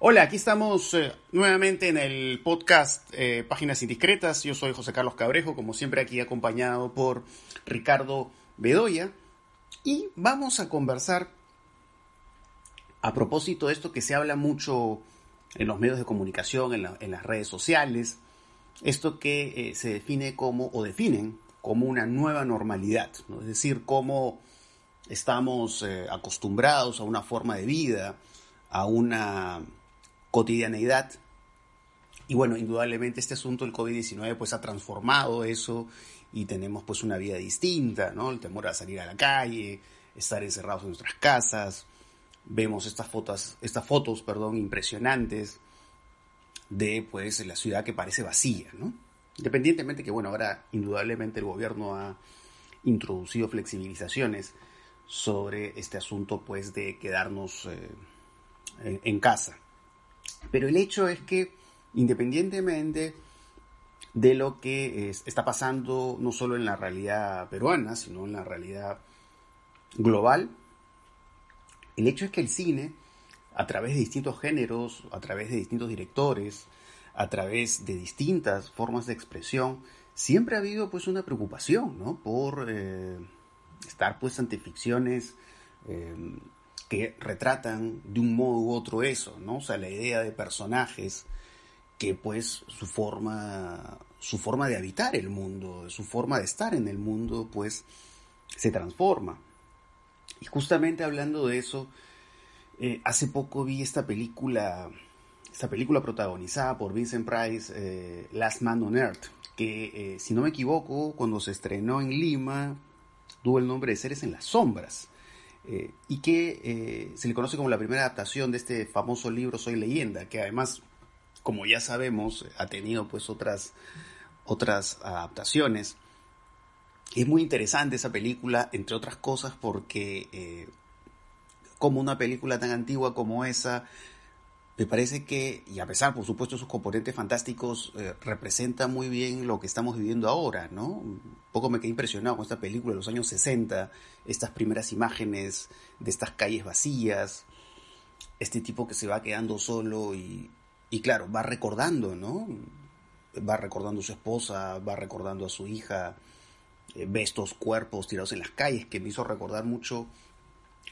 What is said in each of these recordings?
Hola, aquí estamos eh, nuevamente en el podcast eh, Páginas Indiscretas. Yo soy José Carlos Cabrejo, como siempre aquí acompañado por Ricardo Bedoya. Y vamos a conversar a propósito de esto que se habla mucho en los medios de comunicación, en, las redes sociales, esto que eh, se define como, o definen como una nueva normalidad, es decir, cómo estamos acostumbrados a una forma de vida, a una cotidianeidad. Y bueno, indudablemente este asunto del COVID-19 pues ha transformado eso y tenemos pues una vida distinta, ¿no? El temor a salir a la calle, estar encerrados en nuestras casas. Vemos estas fotos, estas fotos, perdón, impresionantes de pues la ciudad que parece vacía, ¿no? Independientemente que bueno, ahora indudablemente el gobierno ha introducido flexibilizaciones sobre este asunto pues de quedarnos eh, en casa. Pero el hecho es que, independientemente de lo que está pasando no solo en la realidad peruana, sino en la realidad global, el hecho es que el cine, a través de distintos géneros, a través de distintos directores, a través de distintas formas de expresión, siempre ha habido pues una preocupación, ¿no? Por eh, estar pues ante ficciones eh, retratan de un modo u otro eso, ¿no? O sea, la idea de personajes que pues su forma, su forma de habitar el mundo, su forma de estar en el mundo, pues se transforma. Y justamente hablando de eso, eh, hace poco vi esta película, esta película protagonizada por Vincent Price, eh, Last Man on Earth, que eh, si no me equivoco, cuando se estrenó en Lima, tuvo el nombre de Seres en las Sombras. Eh, y que eh, se le conoce como la primera adaptación de este famoso libro Soy leyenda, que además, como ya sabemos, ha tenido pues otras, otras adaptaciones. Es muy interesante esa película, entre otras cosas, porque eh, como una película tan antigua como esa me parece que, y a pesar, por supuesto, de sus componentes fantásticos, eh, representa muy bien lo que estamos viviendo ahora, ¿no? Un poco me quedé impresionado con esta película de los años 60, estas primeras imágenes de estas calles vacías, este tipo que se va quedando solo y, y claro, va recordando, ¿no? Va recordando a su esposa, va recordando a su hija, eh, ve estos cuerpos tirados en las calles, que me hizo recordar mucho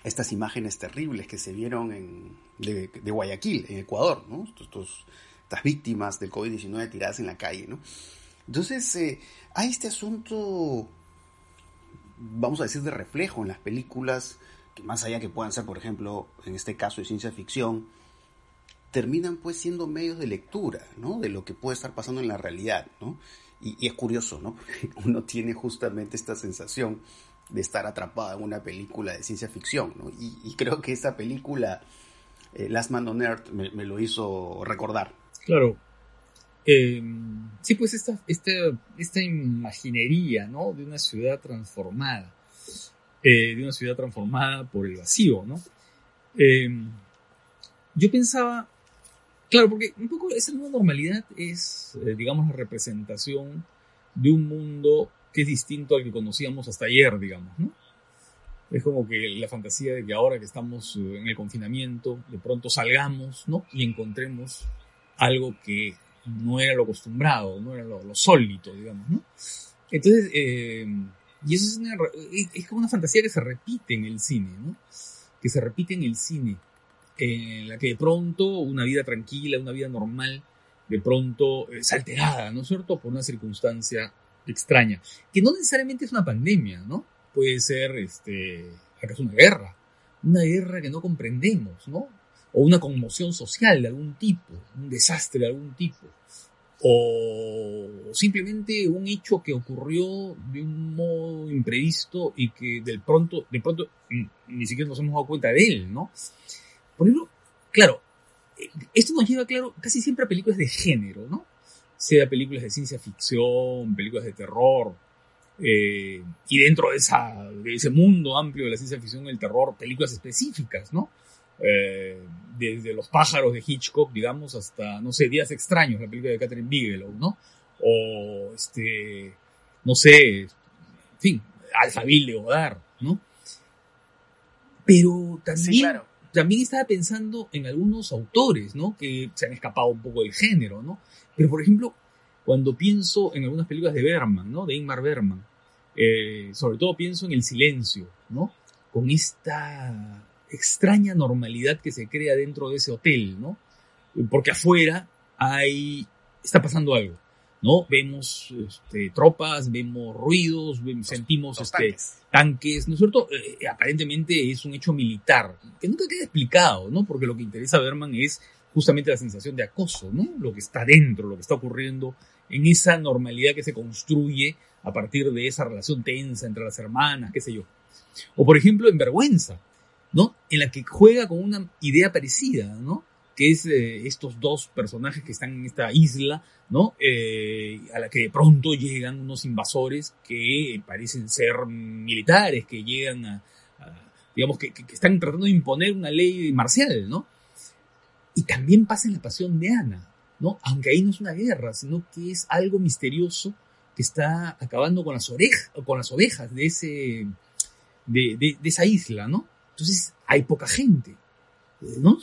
estas imágenes terribles que se vieron en, de, Guayaquil, en Ecuador, ¿no? Estos, estas víctimas del COVID-19 tiradas en la calle, ¿no? Entonces, eh, hay este asunto, vamos a decir, de reflejo en las películas, que más allá que puedan ser, por ejemplo, en este caso de ciencia ficción, terminan pues siendo medios de lectura, ¿no? De lo que puede estar pasando en la realidad, ¿no? Y, y es curioso, ¿no? Porque uno tiene justamente esta sensación de estar atrapada en una película de ciencia ficción. ¿no? Y, creo que esa película, eh, Last Man on Earth, me, lo hizo recordar. Claro. Em, sí, pues esta, esta, esta imaginería ¿no? de una ciudad transformada, eh, de una ciudad transformada por el vacío. ¿no? Em, yo pensaba, claro, porque un poco esa nueva normalidad es, eh, digamos, la representación de un mundo que es distinto al que conocíamos hasta ayer, digamos, ¿no? Es como que la fantasía de que ahora que estamos eh, en el confinamiento, de pronto salgamos, ¿no? Y encontremos algo que no era lo acostumbrado, no era lo, sólido, digamos, ¿no? Entonces, eh, y eso es, es, como una fantasía que se repite en el cine, ¿no? Que se repite en el cine, en la que de pronto una vida tranquila, una vida normal, de pronto es alterada, ¿no es cierto?, por una circunstancia extraña, que no necesariamente es una pandemia, ¿no? Puede ser, este, acaso una guerra, una guerra que no comprendemos, ¿no? O una conmoción social de algún tipo, un desastre de algún tipo, o simplemente un hecho que ocurrió de un modo imprevisto y que de pronto, de pronto ni siquiera nos hemos dado cuenta de él, ¿no? Por ejemplo, claro, esto nos lleva, claro, casi siempre a películas de género, ¿no? Sea películas de ciencia ficción, películas de terror, eh, y dentro de, esa, de ese mundo amplio de la ciencia ficción y el terror, películas específicas, ¿no? Eh, desde Los pájaros de Hitchcock, digamos, hasta, no sé, Días extraños, la película de Catherine Bigelow, ¿no? O, este, no sé, en fin, Alphaville de Godard, ¿no? Pero también, también estaba pensando en algunos autores, ¿no? Que se han escapado un poco del género, ¿no? Pero, por ejemplo, cuando pienso en algunas películas de Berman, ¿no? De Ingmar Berman, eh, sobre todo pienso en El Silencio, ¿no? Con esta extraña normalidad que se crea dentro de ese hotel, ¿no? Porque afuera hay, está pasando algo, ¿no? Vemos este, tropas, vemos ruidos, sentimos este, tanques. ¿no es cierto? Eh, aparentemente es un hecho militar, que nunca queda explicado, ¿no? Porque lo que interesa a Berman es justamente la sensación de acoso, ¿no? Lo que está dentro, lo que está ocurriendo en esa normalidad que se construye a partir de esa relación tensa entre las hermanas, qué sé yo. O por ejemplo en Vergüenza, ¿no? En la que juega con una idea parecida, ¿no? Que es eh, estos dos personajes que están en esta isla, ¿no? Eh, a la que de pronto llegan unos invasores que parecen ser militares, que llegan a, digamos, que, que, están tratando de imponer una ley marcial, ¿no? Y también pasa en la pasión de Ana, ¿no? Aunque ahí no es una guerra, sino que es algo misterioso que está acabando con las orejas, con las ovejas de ese, de, de esa isla, ¿no? Entonces hay poca gente, ¿no?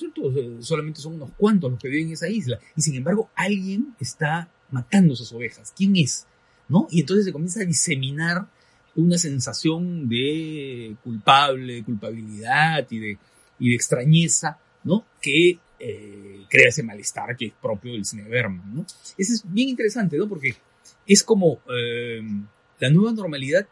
Solamente son unos cuantos los que viven en esa isla. Y sin embargo, alguien está matando esas ovejas. ¿Quién es? ¿No? Y entonces se comienza a diseminar una sensación de culpable, de culpabilidad y de, y de extrañeza, ¿no? Que eh, crea ese malestar que es propio del cine de Berman, ¿no? Eso es bien interesante, ¿no? Porque es como eh, la nueva normalidad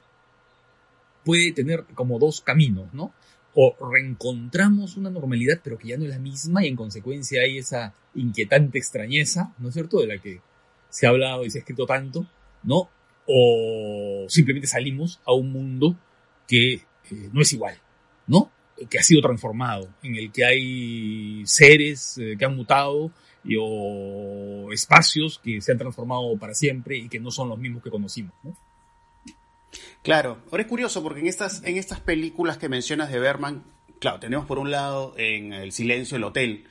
puede tener como dos caminos, ¿no? O reencontramos una normalidad, pero que ya no es la misma, y en consecuencia hay esa inquietante extrañeza, ¿no es cierto?, de la que se ha hablado y se ha escrito tanto, ¿no? O simplemente salimos a un mundo que no es igual, ¿no? Que ha sido transformado, en el que hay seres eh, que han mutado y, o espacios que se han transformado para siempre y que no son los mismos que conocimos. ¿no? Claro, ahora es curioso porque en estas, en estas películas que mencionas de Berman, claro, tenemos por un lado en El silencio del hotel,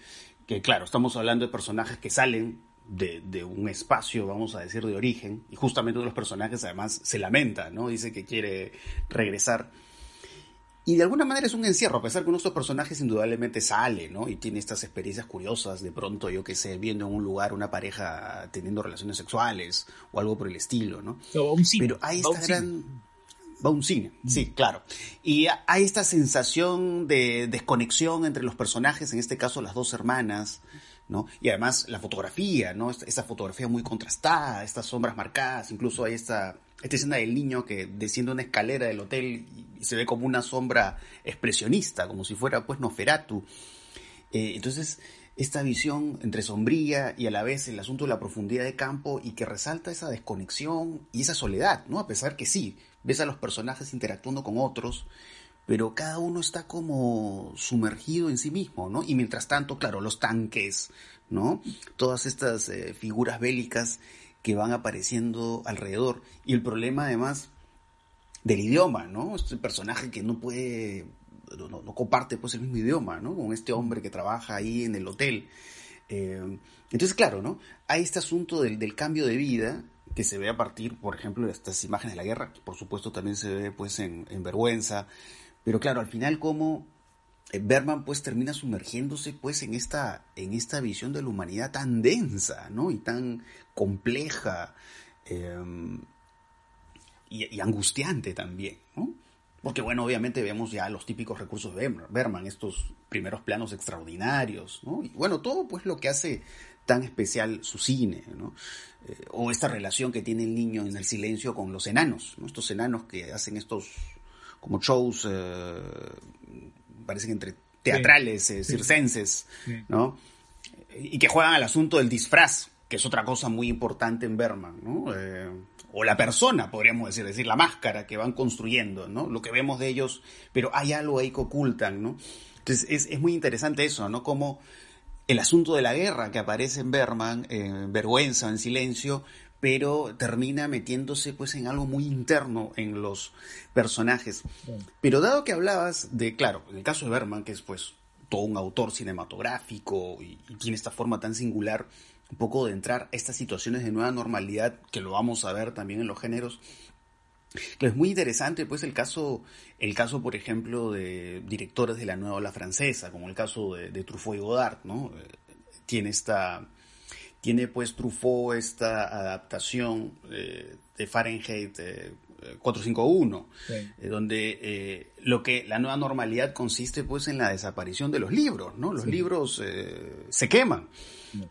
que claro, estamos hablando de personajes que salen de, de, un espacio, vamos a decir, de origen, y justamente uno de los personajes además se lamenta, ¿no? Dice que quiere regresar y de alguna manera es un encierro, a pesar que uno de estos personajes indudablemente sale, ¿no? Y tiene estas experiencias curiosas, de pronto, yo que sé, viendo en un lugar una pareja teniendo relaciones sexuales o algo por el estilo, ¿no? Pero hay esta gran... Va a un cine, sí, claro. Y hay esta sensación de desconexión entre los personajes, en este caso las dos hermanas, ¿no? Y además la fotografía, ¿no? Esta, fotografía muy contrastada, estas sombras marcadas, incluso hay esta, esta escena del niño que desciende una escalera del hotel y, se ve como una sombra expresionista, como si fuera pues Noferatu. Eh, entonces, esta visión entre sombría y a la vez el asunto de la profundidad de campo y que resalta esa desconexión y esa soledad, ¿no? A pesar que sí, ves a los personajes interactuando con otros, pero cada uno está como sumergido en sí mismo, ¿no? Y mientras tanto, claro, los tanques, ¿no? Todas estas eh, figuras bélicas que van apareciendo alrededor. Y el problema además del idioma, ¿no? Este personaje que no puede, no, comparte pues el mismo idioma, ¿no? Con este hombre que trabaja ahí en el hotel. Eh, entonces, claro, ¿no? Hay este asunto del, del cambio de vida que se ve a partir, por ejemplo, de estas imágenes de la guerra, que por supuesto también se ve pues en, en Vergüenza, pero claro, al final como eh, Berman pues termina sumergiéndose pues en esta, en esta visión de la humanidad tan densa, ¿no? Y tan compleja em, y, angustiante también, ¿no? Porque bueno, obviamente vemos ya los típicos recursos de Berman, estos primeros planos extraordinarios, ¿no? Y bueno, todo pues lo que hace tan especial su cine, ¿no? Eh, o esta relación que tiene el niño en el silencio con los enanos, ¿no? Estos enanos que hacen estos como shows, eh, parecen entre teatrales, eh, circenses, ¿no? Y que juegan al asunto del disfraz, que es otra cosa muy importante en Berman, ¿no? Eh, o la persona, podríamos decir, decir, la máscara que van construyendo, ¿no? Lo que vemos de ellos, pero hay algo ahí que ocultan, ¿no? Entonces es, es muy interesante eso, ¿no? Como el asunto de la guerra que aparece en Berman, en Vergüenza, en Silencio, pero termina metiéndose pues en algo muy interno en los personajes. Pero dado que hablabas de, claro, en el caso de Berman, que es pues todo un autor cinematográfico y, tiene esta forma tan singular, un poco de entrar a estas situaciones de nueva normalidad, que lo vamos a ver también en los géneros, es muy interesante, pues, el caso, el caso, por ejemplo, de directores de la nueva ola francesa, como el caso de, Truffaut y Godard, ¿no? Eh, tiene esta, tiene pues Truffaut esta adaptación eh, de Fahrenheit 451, eh, donde lo que la nueva normalidad consiste pues en la desaparición de los libros, ¿no? Los libros se queman.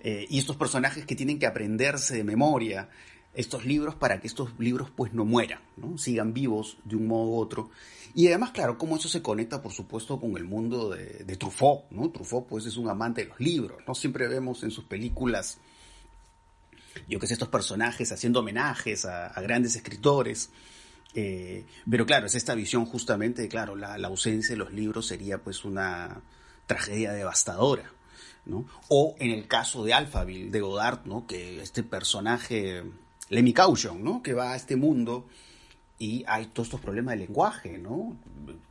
y estos personajes que tienen que aprenderse de memoria estos libros para que estos libros pues no mueran, ¿no? sigan vivos de un modo u otro. Y además, claro, cómo eso se conecta, por supuesto, con el mundo de, Truffaut, ¿no? Truffaut pues es un amante de los libros, ¿no? Siempre vemos en sus películas, yo que sé, estos personajes haciendo homenajes a, grandes escritores, eh, pero claro, es esta visión justamente, claro, la, ausencia de los libros sería pues una tragedia devastadora, ¿no? O en el caso de Alphaville, de Godard, ¿no? Que este personaje Lemmy Caution, ¿no? Que va a este mundo y hay todos estos problemas de lenguaje, ¿no?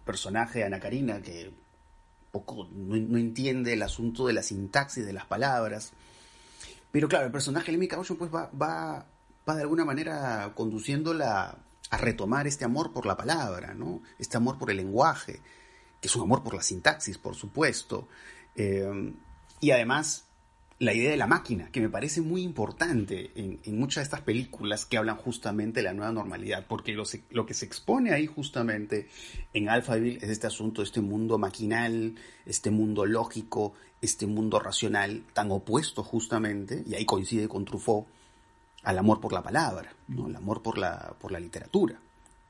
Personaje de Ana Karina que poco no, entiende el asunto de la sintaxis de las palabras. Pero claro, el personaje de Lemmy Caution pues va, va, va de alguna manera conduciéndola a retomar este amor por la palabra, ¿no? Este amor por el lenguaje, que es un amor por la sintaxis, por supuesto. Eh, y además la idea de la máquina, que me parece muy importante en, muchas de estas películas que hablan justamente de la nueva normalidad, porque lo, lo que se expone ahí justamente en Alphaville es este asunto este mundo maquinal, este mundo lógico, este mundo racional, tan opuesto justamente, y ahí coincide con Truffaut, al amor por la palabra, ¿no? el amor por la, por la literatura,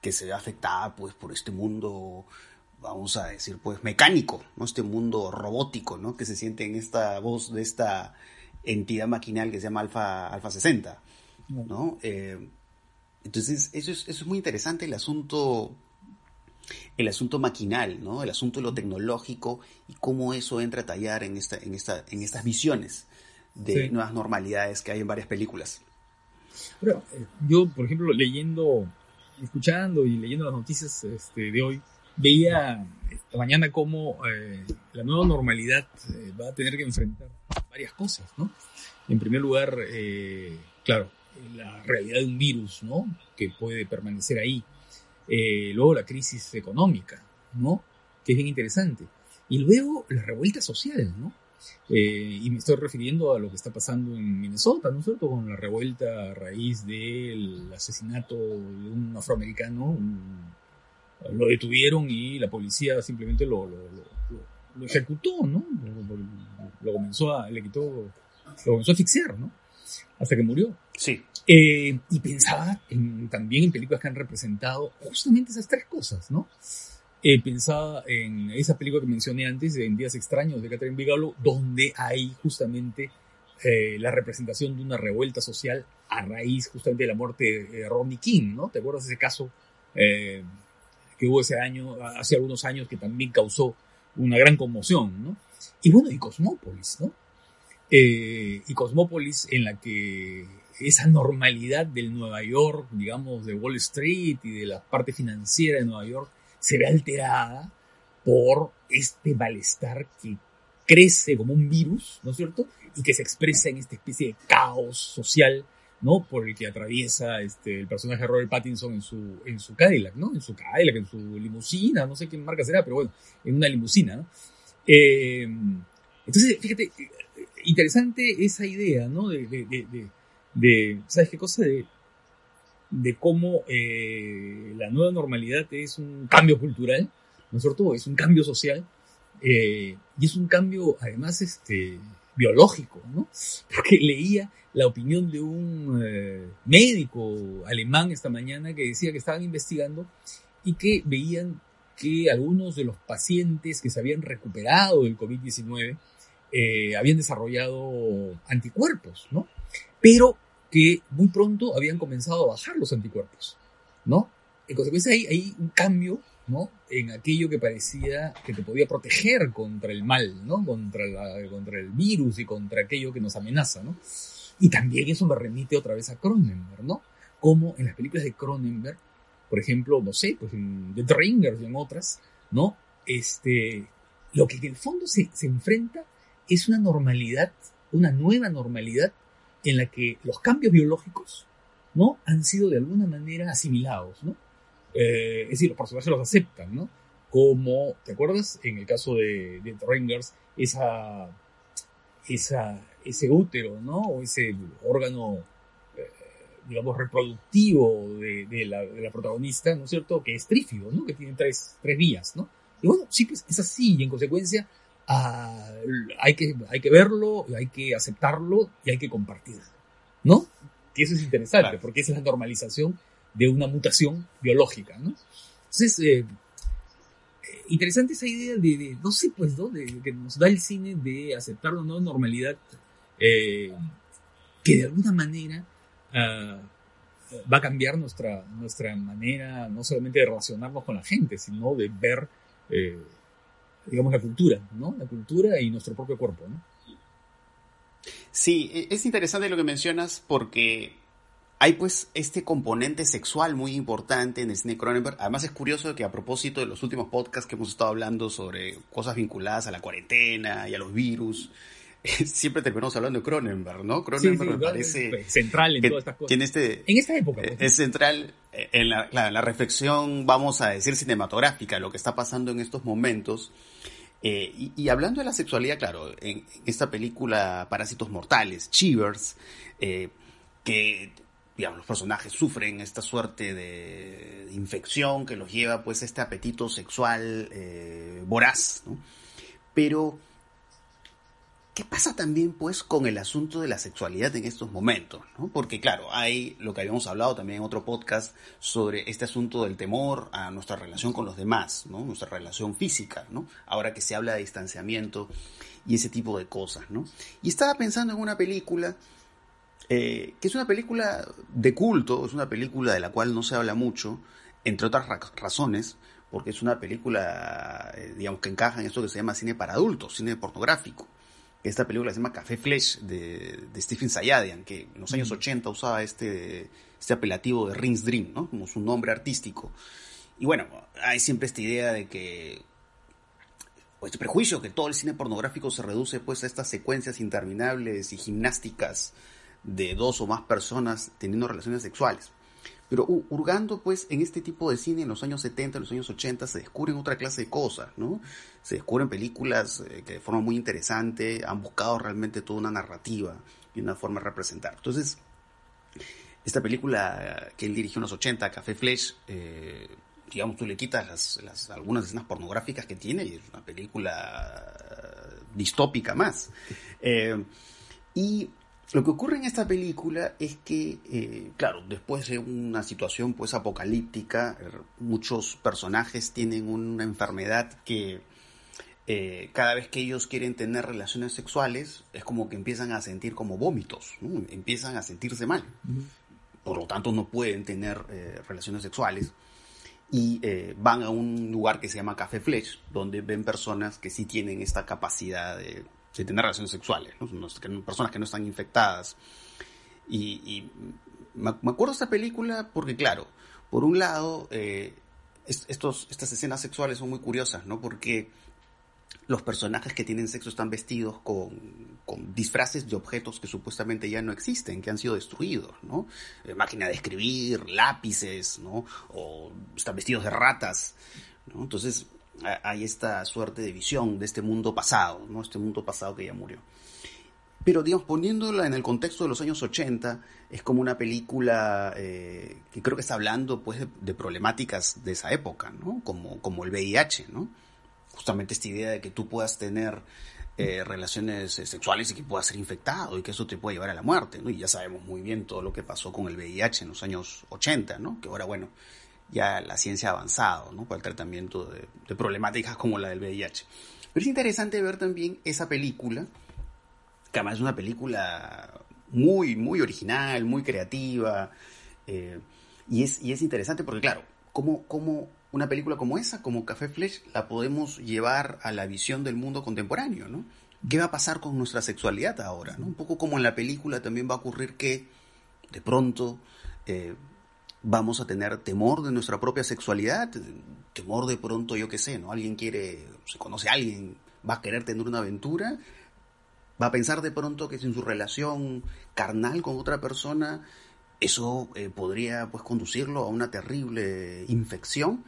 que se ve afectada pues, por este mundo vamos a decir, pues mecánico, ¿no? Este mundo robótico, ¿no? Que se siente en esta voz de esta entidad maquinal que se llama Alfa, Alfa 60, ¿no? Eh, entonces, eso es, eso es muy interesante, el asunto, el asunto maquinal, ¿no? El asunto de lo tecnológico y cómo eso entra a tallar en, esta, en, esta, en estas visiones de nuevas normalidades que hay en varias películas. Pero, eh, yo, por ejemplo, leyendo, escuchando y leyendo las noticias este, de hoy, veía esta mañana cómo eh, la nueva normalidad eh, va a tener que enfrentar varias cosas, ¿no? En primer lugar, eh, claro, la realidad de un virus, ¿no? Que puede permanecer ahí. luego la crisis económica, ¿no? Que es bien interesante. Y luego la revuelta social, ¿no? y me estoy refiriendo a lo que está pasando en Minnesota, ¿no es cierto? Con la revuelta a raíz del asesinato de un afroamericano, un lo detuvieron y la policía simplemente lo, lo, ejecutó, ¿no? Lo, comenzó a, le quitó, lo comenzó a asfixiar, ¿no? Hasta que murió. Sí. Eh, y pensaba en, también en películas que han representado justamente esas tres cosas, ¿no? Eh, pensaba en esa película que mencioné antes, En Días Extraños, de Catherine Bigelow, donde hay justamente eh, la representación de una revuelta social a raíz justamente de la muerte de Ronnie King, ¿no? ¿Te acuerdas de ese caso que hubo ese año, hace algunos años, que también causó una gran conmoción, ¿no? Y bueno, y Cosmópolis, ¿no? Eh, y Cosmópolis en la que esa normalidad del Nueva York, digamos, de Wall Street y de la parte financiera de Nueva York, se ve alterada por este malestar que crece como un virus, ¿no es cierto? Y que se expresa en esta especie de caos social ¿no? Por el que atraviesa este, el personaje de Robert Pattinson en su, en su Cadillac, ¿no? En su Cadillac, en su limusina, no sé qué marca será, pero bueno, en una limusina. Eh, entonces, fíjate, interesante esa idea, ¿no? De, de, de, ¿sabes qué cosa? De, de cómo eh, la nueva normalidad es un cambio cultural, ¿no es cierto? Es un cambio social, eh, y es un cambio, además, este, biológico, ¿no? Porque leía la opinión de un eh, médico alemán esta mañana que decía que estaban investigando y que veían que algunos de los pacientes que se habían recuperado del COVID-19 eh, habían desarrollado anticuerpos, ¿no? Pero que muy pronto habían comenzado a bajar los anticuerpos, ¿no? En consecuencia hay, hay un cambio ¿no? En aquello que parecía que te podía proteger contra el mal, ¿no? Contra, la, contra el virus y contra aquello que nos amenaza, ¿no? Y también eso me remite otra vez a Cronenberg, ¿no? Como en las películas de Cronenberg, por ejemplo, no sé, pues en The Ringers y en otras, ¿no? Este, lo que en el fondo se, se enfrenta es una normalidad, una nueva normalidad en la que los cambios biológicos, ¿no? Han sido de alguna manera asimilados, ¿no? Eh, es decir, los personajes los aceptan, ¿no? Como, ¿te acuerdas? En el caso de, de Ringers, esa, esa, ese útero, ¿no? O ese órgano, eh, digamos, reproductivo de, de, la, de, la, protagonista, ¿no es cierto? Que es trífido, ¿no? Que tiene tres, tres vías, ¿no? Y bueno, sí, pues es así, y en consecuencia ah, hay, que, hay que verlo, hay que aceptarlo y hay que compartirlo, ¿no? Que eso es interesante, claro. porque esa es la normalización de una mutación biológica, ¿no? Entonces, eh, interesante esa idea de, de, no sé, pues, ¿no? De, que nos da el cine de aceptar una nueva normalidad eh, que de alguna manera uh, va a cambiar nuestra, nuestra manera no solamente de relacionarnos con la gente, sino de ver, eh, digamos, la cultura, ¿no? La cultura y nuestro propio cuerpo, ¿no? Sí, e, es interesante lo que mencionas porque hay pues este componente sexual muy importante en el cine Cronenberg. Además es curioso que a propósito de los últimos podcasts que hemos estado hablando sobre cosas vinculadas a la cuarentena y a los virus, siempre terminamos hablando de Cronenberg, ¿no? Cronenberg sí, sí, me parece es central en todas estas cosas. Tiene este, en esta época. Pues, es central en la, la, la, reflexión, vamos a decir, cinematográfica, lo que está pasando en estos momentos. Eh, y, y, hablando de la sexualidad, claro, en, en esta película Parásitos Mortales, Chivers, eh, que digamos, los personajes sufren esta suerte de, infección que los lleva pues este apetito sexual eh, voraz, ¿no? Pero, ¿qué pasa también pues con el asunto de la sexualidad en estos momentos? ¿no? Porque claro, hay lo que habíamos hablado también en otro podcast sobre este asunto del temor a nuestra relación con los demás, ¿no? Nuestra relación física, ¿no? Ahora que se habla de distanciamiento y ese tipo de cosas, ¿no? Y estaba pensando en una película eh, que es una película de culto, es una película de la cual no se habla mucho, entre otras ra razones, porque es una película, eh, digamos, que encaja en esto que se llama cine para adultos, cine pornográfico. Esta película se llama Café Flesh de, de Stephen Sayadian, que en los años 80 usaba este, este apelativo de Rings Dream, ¿no? Como su nombre artístico. Y bueno, hay siempre esta idea de que o este prejuicio que todo el cine pornográfico se reduce pues a estas secuencias interminables y gimnásticas de dos o más personas teniendo relaciones sexuales. Pero uh, hurgando pues en este tipo de cine en los años 70, en los años 80 se descubren otra clase de cosas, ¿no? Se descubren películas eh, que de forma muy interesante han buscado realmente toda una narrativa y una forma de representar. Entonces, esta película que él dirigió en los 80, Café Flesh, eh, digamos tú le quitas las, algunas escenas pornográficas que tiene y es una película distópica más. Eh, y lo que ocurre en esta película es que, eh, claro, después de una situación pues apocalíptica, er, muchos personajes tienen una enfermedad que eh, cada vez que ellos quieren tener relaciones sexuales es como que empiezan a sentir como vómitos, ¿no? empiezan a sentirse mal. Por lo tanto, no pueden tener eh, relaciones sexuales y eh, van a un lugar que se llama Café Flesh, donde ven personas que sí tienen esta capacidad de de tener relaciones sexuales, ¿no? personas que no están infectadas. Y, y me acuerdo de esta película porque, claro, por un lado, eh, estos, estas escenas sexuales son muy curiosas, ¿no? Porque los personajes que tienen sexo están vestidos con, con, disfraces de objetos que supuestamente ya no existen, que han sido destruidos, ¿no? Eh, máquina de escribir, lápices, ¿no? O están vestidos de ratas, ¿no? Entonces, hay esta suerte de visión de este mundo pasado, ¿no? Este mundo pasado que ya murió. Pero, digamos, poniéndola en el contexto de los años 80, es como una película eh, que creo que está hablando, pues, de, problemáticas de esa época, ¿no? Como, como el VIH, ¿no? Justamente esta idea de que tú puedas tener eh, relaciones sexuales y que puedas ser infectado y que eso te puede llevar a la muerte, ¿no? Y ya sabemos muy bien todo lo que pasó con el VIH en los años 80, ¿no? Que ahora, bueno, ya la ciencia ha avanzado ¿no? para el tratamiento de, problemáticas como la del VIH. Pero es interesante ver también esa película, que además es una película muy, muy original, muy creativa, eh, y, es, y es interesante porque, claro, como, como una película como esa, como Café Flesh, la podemos llevar a la visión del mundo contemporáneo, ¿no? ¿Qué va a pasar con nuestra sexualidad ahora? ¿no? Un poco como en la película también va a ocurrir que, de pronto, eh, vamos a tener temor de nuestra propia sexualidad, temor de pronto, yo qué sé, ¿no? Alguien quiere, se conoce a alguien, va a querer tener una aventura, va a pensar de pronto que si en su relación carnal con otra persona eso eh, podría pues conducirlo a una terrible infección.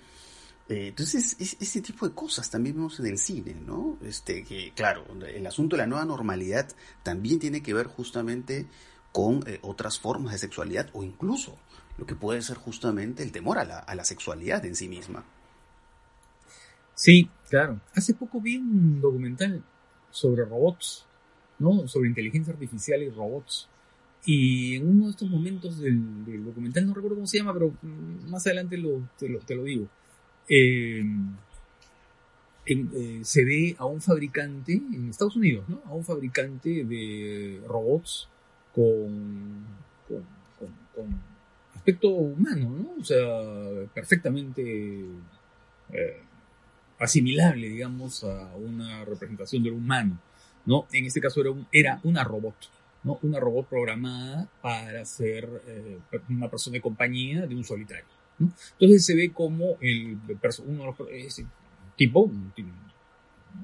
Eh, entonces, ese tipo de cosas también vemos en el cine, ¿no? Este, que, claro, el asunto de la nueva normalidad también tiene que ver justamente con eh, otras formas de sexualidad o incluso lo que puede ser justamente el temor a la, a la sexualidad en sí misma. Sí, claro. Hace poco vi un documental sobre robots, ¿no? Sobre inteligencia artificial y robots. Y en uno de estos momentos del, documental, no recuerdo cómo se llama, pero más adelante te, lo, digo, eh, eh, se ve a un fabricante en Estados Unidos, ¿no? A un fabricante de robots con, con, aspecto humano, ¿no? O sea, perfectamente eh, asimilable, digamos, a una representación del humano, ¿no? En este caso era, era una robot ¿no? Una robot programada para ser eh, una persona de compañía de un solitario. Entonces se ve como el, uno ese tipo, un,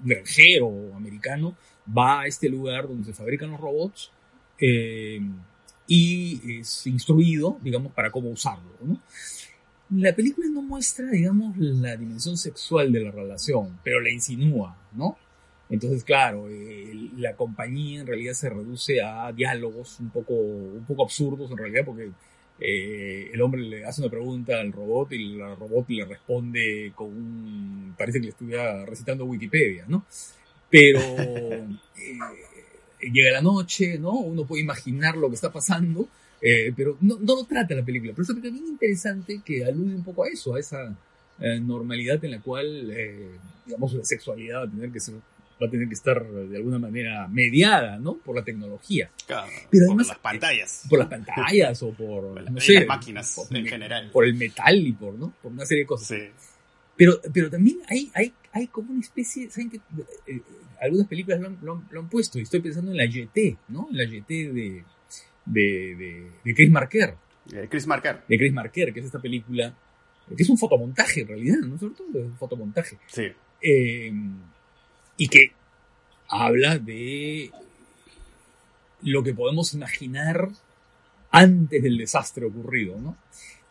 granjero americano, va a este lugar donde se fabrican los robots eh, y es instruido, digamos, para cómo usarlo. La película no muestra, digamos, la dimensión sexual de la relación, pero la insinúa, ¿no? Entonces, claro, la compañía en realidad se reduce a diálogos un poco, un poco absurdos en realidad, porque eh, el hombre le hace una pregunta al robot y el robot le responde con un... parece que le estuviera recitando Wikipedia, ¿no? Pero eh, llega la noche, ¿no? Uno puede imaginar lo que está pasando, eh, pero no, no, lo trata la película. Pero es una película bien interesante que alude un poco a eso, a esa normalidad en la cual, digamos, la sexualidad va a tener que ser va a tener que estar de alguna manera mediada, ¿no? Por la tecnología. Claro, Pero por las pantallas. Por las pantallas o por, no sé, las máquinas en general. Por el metal y por, ¿no? Por una serie de cosas. Sí. Pero, pero también hay, hay, hay como una especie, ¿saben qué? Algunas películas lo han, lo, han, puesto, y estoy pensando en la GT, ¿no? La GT de, de, de, Chris Marker. De Chris Marker. De Chris Marker, que es esta película, que es un fotomontaje en realidad, ¿no? Sobre todo un fotomontaje. Sí. Eh, y que habla de lo que podemos imaginar antes del desastre ocurrido, ¿no?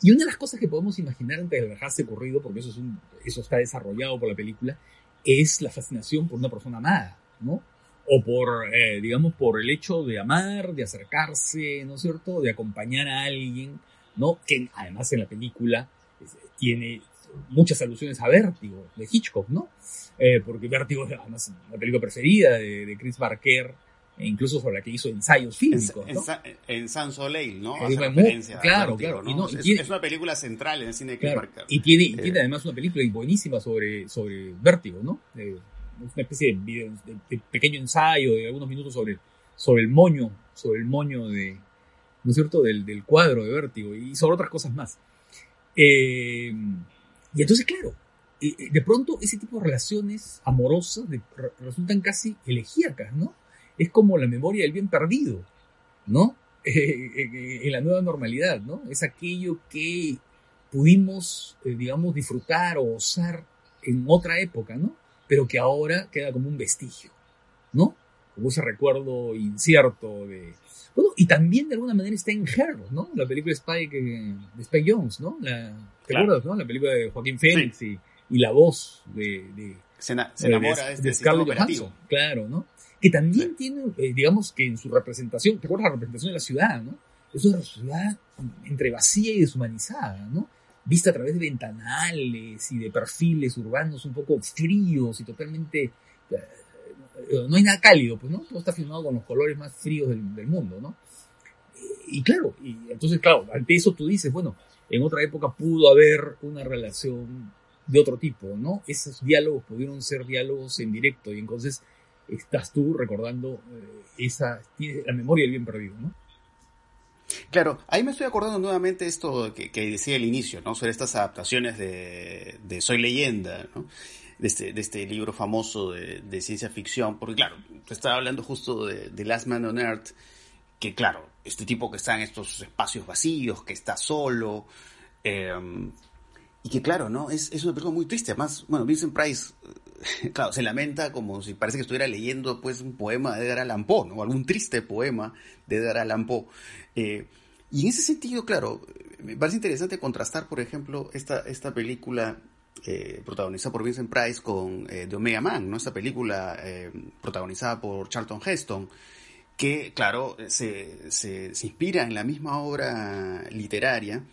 Y una de las cosas que podemos imaginar antes del desastre ocurrido, porque eso, es un, eso está desarrollado por la película, es la fascinación por una persona amada, ¿no? O por, eh, digamos, por el hecho de amar, de acercarse, ¿no es cierto? De acompañar a alguien, ¿no? Que además en la película tiene muchas alusiones a Vértigo, de Hitchcock, ¿no? Eh, porque Vértigo es además la película preferida de, Chris Barker, incluso sobre la que hizo ensayos fílmicos. En, ¿no? en, San Soleil, ¿no? Claro, claro. es, una película central en el cine Chris Barker. Y tiene, y tiene eh, además una película buenísima sobre, sobre Vértigo, ¿no? una especie de, de, pequeño ensayo de algunos minutos sobre, sobre el moño, sobre el moño de, ¿no es cierto?, del, del cuadro de Vértigo y sobre otras cosas más. Eh, y entonces, claro, de pronto ese tipo de relaciones amorosas resultan casi elegíacas, ¿no? Es como la memoria del bien perdido, ¿no? en la nueva normalidad, ¿no? Es aquello que pudimos, eh, digamos, disfrutar o gozar en otra época, ¿no? Pero que ahora queda como un vestigio, ¿no? Como ese recuerdo incierto de... Bueno, y también de alguna manera está en Her, ¿no? La película Spike, de Spike Jones, ¿no? La, ¿Te acuerdas, no? La película de Joaquín Phoenix y y la voz de, se, enamora de, este Scarlett Johansson, claro, ¿no? Que también tiene, eh, digamos que en su representación, ¿te acuerdas la representación de la ciudad, no? Es una ciudad entre vacía y deshumanizada, ¿no? Vista a través de ventanales y de perfiles urbanos un poco fríos y totalmente... Eh, no hay nada cálido, pues, ¿no? Todo está filmado con los colores más fríos del, del mundo, ¿no? Y claro, y entonces, claro, ante eso tú dices, bueno, en otra época pudo haber una relación de otro tipo, ¿no? Esos diálogos pudieron ser diálogos en directo y entonces estás tú recordando eh, esa, la memoria del bien perdido, ¿no? Claro, ahí me estoy acordando nuevamente esto que, decía al inicio, ¿no? Sobre estas adaptaciones de, Soy leyenda, ¿no? De este, este libro famoso de, ciencia ficción, porque claro, te estaba hablando justo de, Last Man on Earth, que claro, este tipo que está en estos espacios vacíos, que está solo, eh, y que claro, ¿no? Es, es una película muy triste. Además, bueno, Vincent Price, claro, se lamenta como si parece que estuviera leyendo pues un poema de Edgar Allan Poe, ¿no? Algún triste poema de Edgar Allan Poe. Eh, Y en ese sentido, claro, me parece interesante contrastar, por ejemplo, esta, esta película eh, protagonizada por Vincent Price con eh, The Omega Man, ¿no? Esta película eh, protagonizada por Charlton Heston, que, claro, se, se, inspira en la misma obra literaria,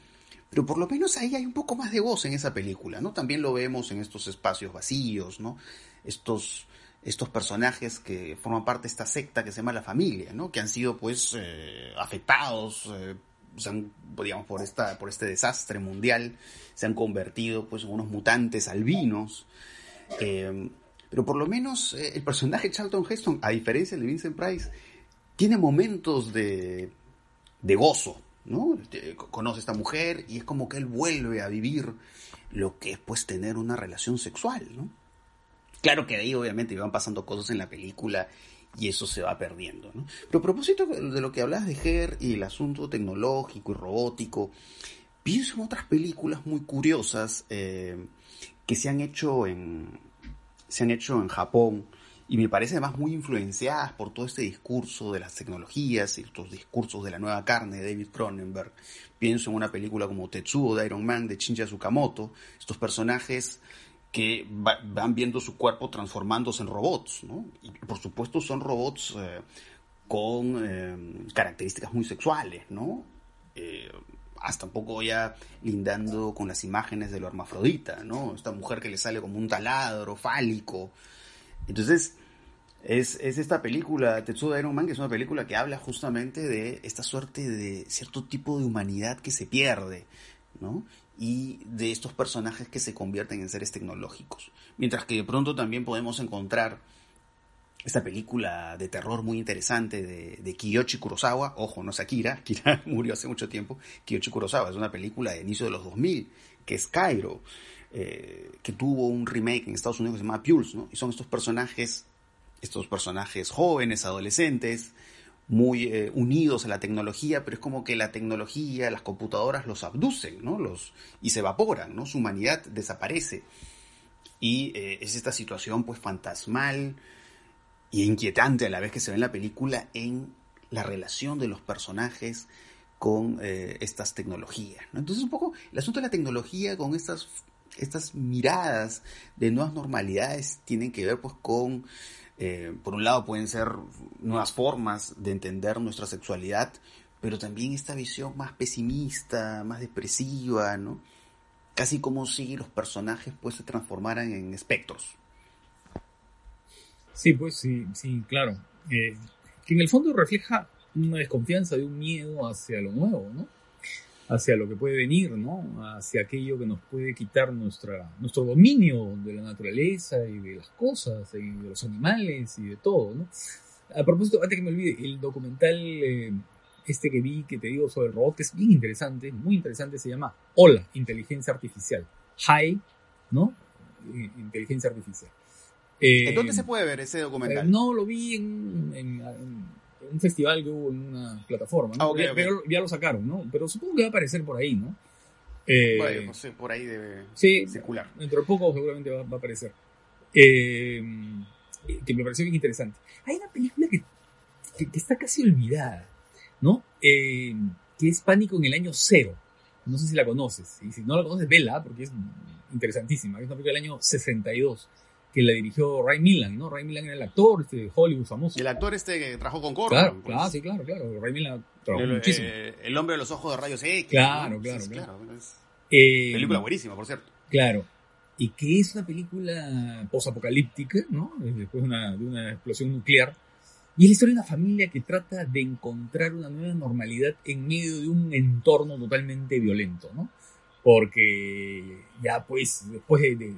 pero por lo menos ahí hay un poco más de voz en esa película, ¿no? También lo vemos en estos espacios vacíos, ¿no? Estos, estos personajes que forman parte de esta secta que se llama la familia, ¿no? Que han sido, pues, afectados se han, digamos, por, esta, por este desastre mundial, se han convertido pues, en unos mutantes albinos. Eh, pero por lo menos eh, el personaje Charlton Heston, a diferencia de Vincent Price, tiene momentos de, de gozo, ¿no? Este, conoce a esta mujer y es como que él vuelve a vivir lo que es pues tener una relación sexual, ¿no? Claro que ahí obviamente iban pasando cosas en la película y eso se va perdiendo. ¿no? Pero a propósito de lo que hablas de Her y el asunto tecnológico y robótico, pienso en otras películas muy curiosas eh, que se han hecho en se han hecho en Japón y me parece además muy influenciadas por todo este discurso de las tecnologías y estos discursos de la nueva carne de David Cronenberg. Pienso en una película como Tetsuo de Iron Man de Shinya Tsukamoto, estos personajes que van viendo su cuerpo transformándose en robots, ¿no? Y por supuesto son robots eh, con eh, características muy sexuales, ¿no? Eh, hasta un poco ya lindando con las imágenes de lo hermafrodita, ¿no? Esta mujer que le sale como un taladro fálico. Entonces, es, es esta película, Tetsuo de Iron Man, que es una película que habla justamente de esta suerte de cierto tipo de humanidad que se pierde, ¿no? y de estos personajes que se convierten en seres tecnológicos. Mientras que de pronto también podemos encontrar esta película de terror muy interesante de, de Kiyoshi Kurosawa, ojo, no es Akira, Akira murió hace mucho tiempo, Kiyoshi Kurosawa es una película de inicio de los 2000, que es Cairo, eh, que tuvo un remake en Estados Unidos que se llama Pulse, ¿no? Y son estos personajes, estos personajes jóvenes, adolescentes, muy eh, unidos a la tecnología, pero es como que la tecnología, las computadoras los abducen, ¿no? Los, y se evaporan, ¿no? Su humanidad desaparece. Y eh, es esta situación pues fantasmal e inquietante a la vez que se ve en la película en la relación de los personajes con eh, estas tecnologías. ¿no? Entonces un poco el asunto de la tecnología con estas, estas miradas de nuevas normalidades tienen que ver pues con eh, por un lado pueden ser nuevas formas de entender nuestra sexualidad, pero también esta visión más pesimista, más depresiva, ¿no? Casi como si los personajes pues se transformaran en espectros. Sí, pues sí, sí, claro. Eh, que en el fondo refleja una desconfianza de un miedo hacia lo nuevo, ¿no? Hacia lo que puede venir, ¿no? Hacia aquello que nos puede quitar nuestra, nuestro dominio de la naturaleza y de las cosas, y de los animales y de todo, ¿no? A propósito, antes que me olvide, el documental eh, este que vi, que te digo sobre el robot, que es bien interesante, muy interesante, se llama Hola, Inteligencia Artificial. Hi, ¿no? Inteligencia Artificial. ¿En dónde eh, se puede ver ese documental? Eh, no, lo vi en un festival que hubo en una plataforma, ¿no? Ah, pero ya lo sacaron, ¿no? Pero supongo que va a aparecer por ahí, ¿no? Eh, bueno, no sé, por ahí debe sí, circular. Dentro de poco seguramente va, a aparecer. Eh, que me pareció bien interesante. Hay una película que, que, está casi olvidada, ¿no? Eh, que es Pánico en el año cero. No sé si la conoces. Y si no la conoces, vela, porque es interesantísima. Es una película del año 62 que la dirigió Ray Milland, ¿no? Ray Milland era el actor este, de Hollywood famoso. El actor este que trabajó con Corman. Claro, pues. claro, sí, claro, claro. Ray Milland trabajó el, muchísimo. Eh, el hombre de los ojos de rayos X. Claro, claro, claro. Eh, película buenísima, por cierto. Claro. Y que es una película posapocalíptica, ¿no? Después de una, de una explosión nuclear. Y es la historia de una familia que trata de encontrar una nueva normalidad en medio de un entorno totalmente violento, ¿no? Porque ya pues después de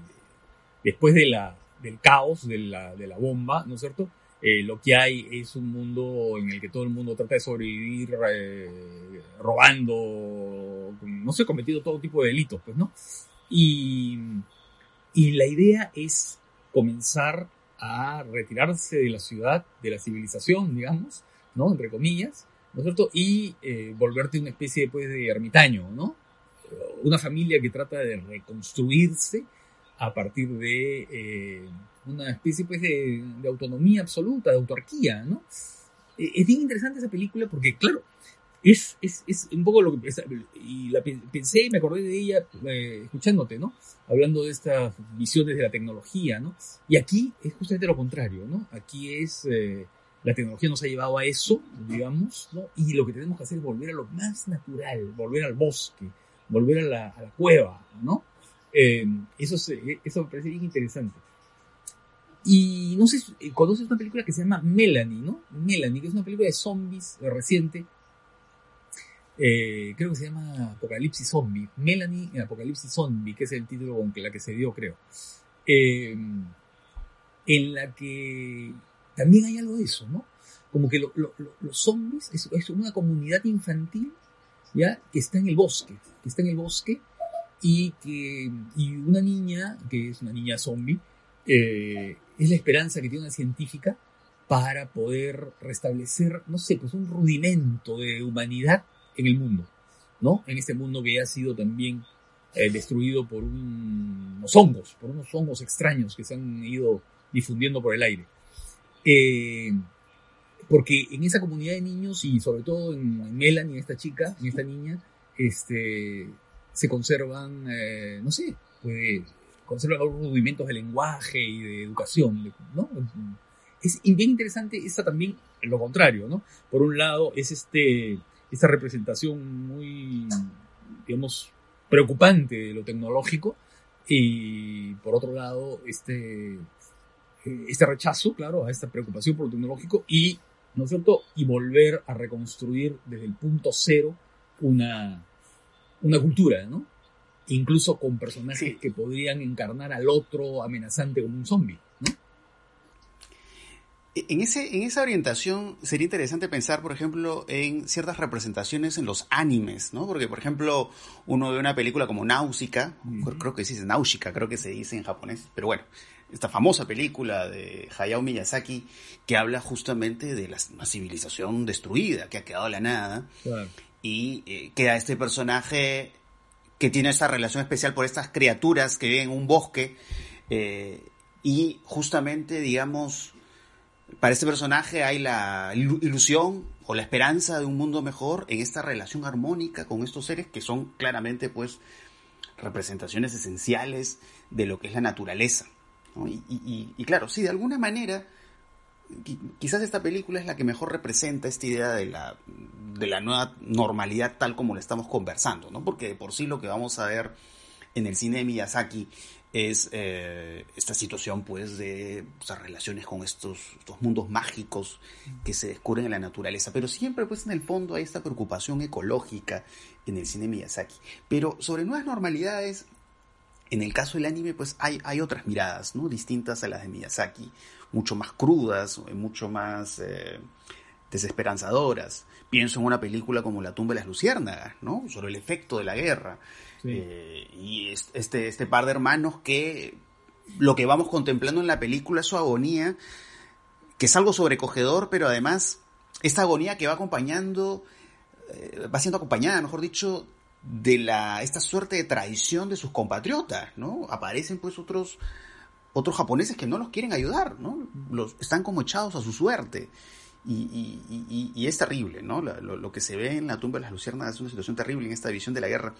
después de la, del caos de la, de la bomba, ¿no es cierto? Eh, lo que hay es un mundo en el que todo el mundo trata de sobrevivir eh, robando, no sé, cometido todo tipo de delitos, pues, ¿no? Y, y la idea es comenzar a retirarse de la ciudad, de la civilización, digamos, ¿no? Entre comillas, ¿no es cierto? Y eh, volverte una especie pues, de ermitaño, ¿no? Una familia que trata de reconstruirse a partir de eh, una especie pues, de, autonomía absoluta, de autarquía, ¿no? Eh, es bien interesante esa película porque, claro, es, es, es un poco lo que y la pensé y me acordé de ella eh, escuchándote, ¿no? Hablando de estas visiones de la tecnología, ¿no? Y aquí es justamente lo contrario, ¿no? Aquí es eh, la tecnología nos ha llevado a eso, digamos, ¿no? Y lo que tenemos que hacer es volver a lo más natural, volver al bosque, volver a la, a la cueva, ¿no? Eh, eso, eso me parece bien interesante. Y no sé, conoces una película que se llama Melanie, ¿no? Melanie, que es una película de zombies reciente, eh, creo que se llama Apocalipsis Zombie, Melanie en Apocalipsis Zombie, que es el título con la que se dio, creo. Eh, en la que también hay algo de eso, ¿no? Como que los zombies es, una comunidad infantil, ¿ya? Que está en el bosque, que está en el bosque y que y una niña, que es una niña zombie, eh, es la esperanza que tiene una científica para poder restablecer, no sé, pues un rudimento de humanidad en el mundo, ¿no? En este mundo que ya ha sido también eh, destruido por unos hongos, por unos hongos extraños que se han ido difundiendo por el aire. Eh, porque en esa comunidad de niños y sobre todo en Melanie, esta chica, en esta niña, este, se conservan, eh, no sé, pues, conservan algunos rudimentos de lenguaje y de educación, ¿no? Es bien interesante esa también, lo contrario, ¿no? Por un lado es este, esta representación muy, digamos, preocupante de lo tecnológico y por otro lado este, este rechazo, claro, a esta preocupación por lo tecnológico y, ¿no es cierto?, y volver a reconstruir desde el punto cero una, una cultura, ¿no? Incluso con personajes que podrían encarnar al otro amenazante como un zombie, ¿no? En, ese, en esa orientación sería interesante pensar, por ejemplo, en ciertas representaciones en los animes, ¿no? Porque, por ejemplo, uno ve una película como Náusica, creo que se dice Náusica, creo que se dice en japonés, pero bueno, esta famosa película de Hayao Miyazaki que habla justamente de la, civilización destruida, que ha quedado a la nada, y eh, queda este personaje que tiene esta relación especial por estas criaturas que viven en un bosque, eh, y justamente, digamos, para este personaje hay la ilusión o la esperanza de un mundo mejor en esta relación armónica con estos seres que son claramente pues representaciones esenciales de lo que es la naturaleza. Y, claro, sí, de alguna manera, quizás esta película es la que mejor representa esta idea de la, de la nueva normalidad tal como la estamos conversando, ¿no? Porque de por sí lo que vamos a ver en el cine de Miyazaki es eh, esta situación pues de relaciones con estos, estos, mundos mágicos que se descubren en la naturaleza, pero siempre pues en el fondo hay esta preocupación ecológica en el cine Miyazaki. Pero sobre nuevas normalidades, en el caso del anime pues hay, hay otras miradas, ¿no? Distintas a las de Miyazaki, mucho más crudas, mucho más eh, desesperanzadoras. Pienso en una película como La tumba de las luciérnagas, ¿no? Sobre el efecto de la guerra eh, y este, este par de hermanos que lo que vamos contemplando en la película es su agonía, que es algo sobrecogedor, pero además esta agonía que va acompañando, eh, va siendo acompañada, mejor dicho, de la, esta suerte de traición de sus compatriotas, ¿no? Aparecen pues otros, otros japoneses que no los quieren ayudar, ¿no? Los, están como echados a su suerte. Y, es terrible, ¿no? Lo, que se ve en la tumba de las luciérnagas es una situación terrible en esta visión de la guerra.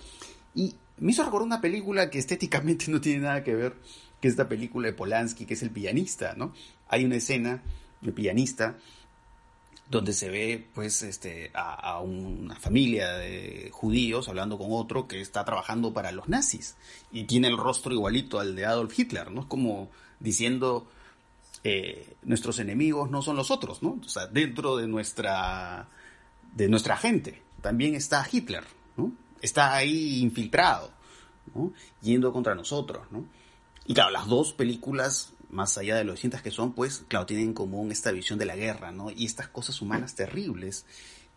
Y me hizo recordar una película que estéticamente no tiene nada que ver, que es esta película de Polanski, que es El pianista, ¿no? Hay una escena de pianista donde se ve pues este a, una familia de judíos hablando con otro que está trabajando para los nazis y tiene el rostro igualito al de Adolf Hitler, ¿no? Es como diciendo eh, nuestros enemigos no son los otros, ¿no? O sea, dentro de nuestra de nuestra gente también está Hitler, ¿no? está ahí infiltrado, ¿no? yendo contra nosotros. ¿no? Y claro, las dos películas, más allá de lo distintas que son, pues, claro, tienen en común esta visión de la guerra, ¿no? Y estas cosas humanas terribles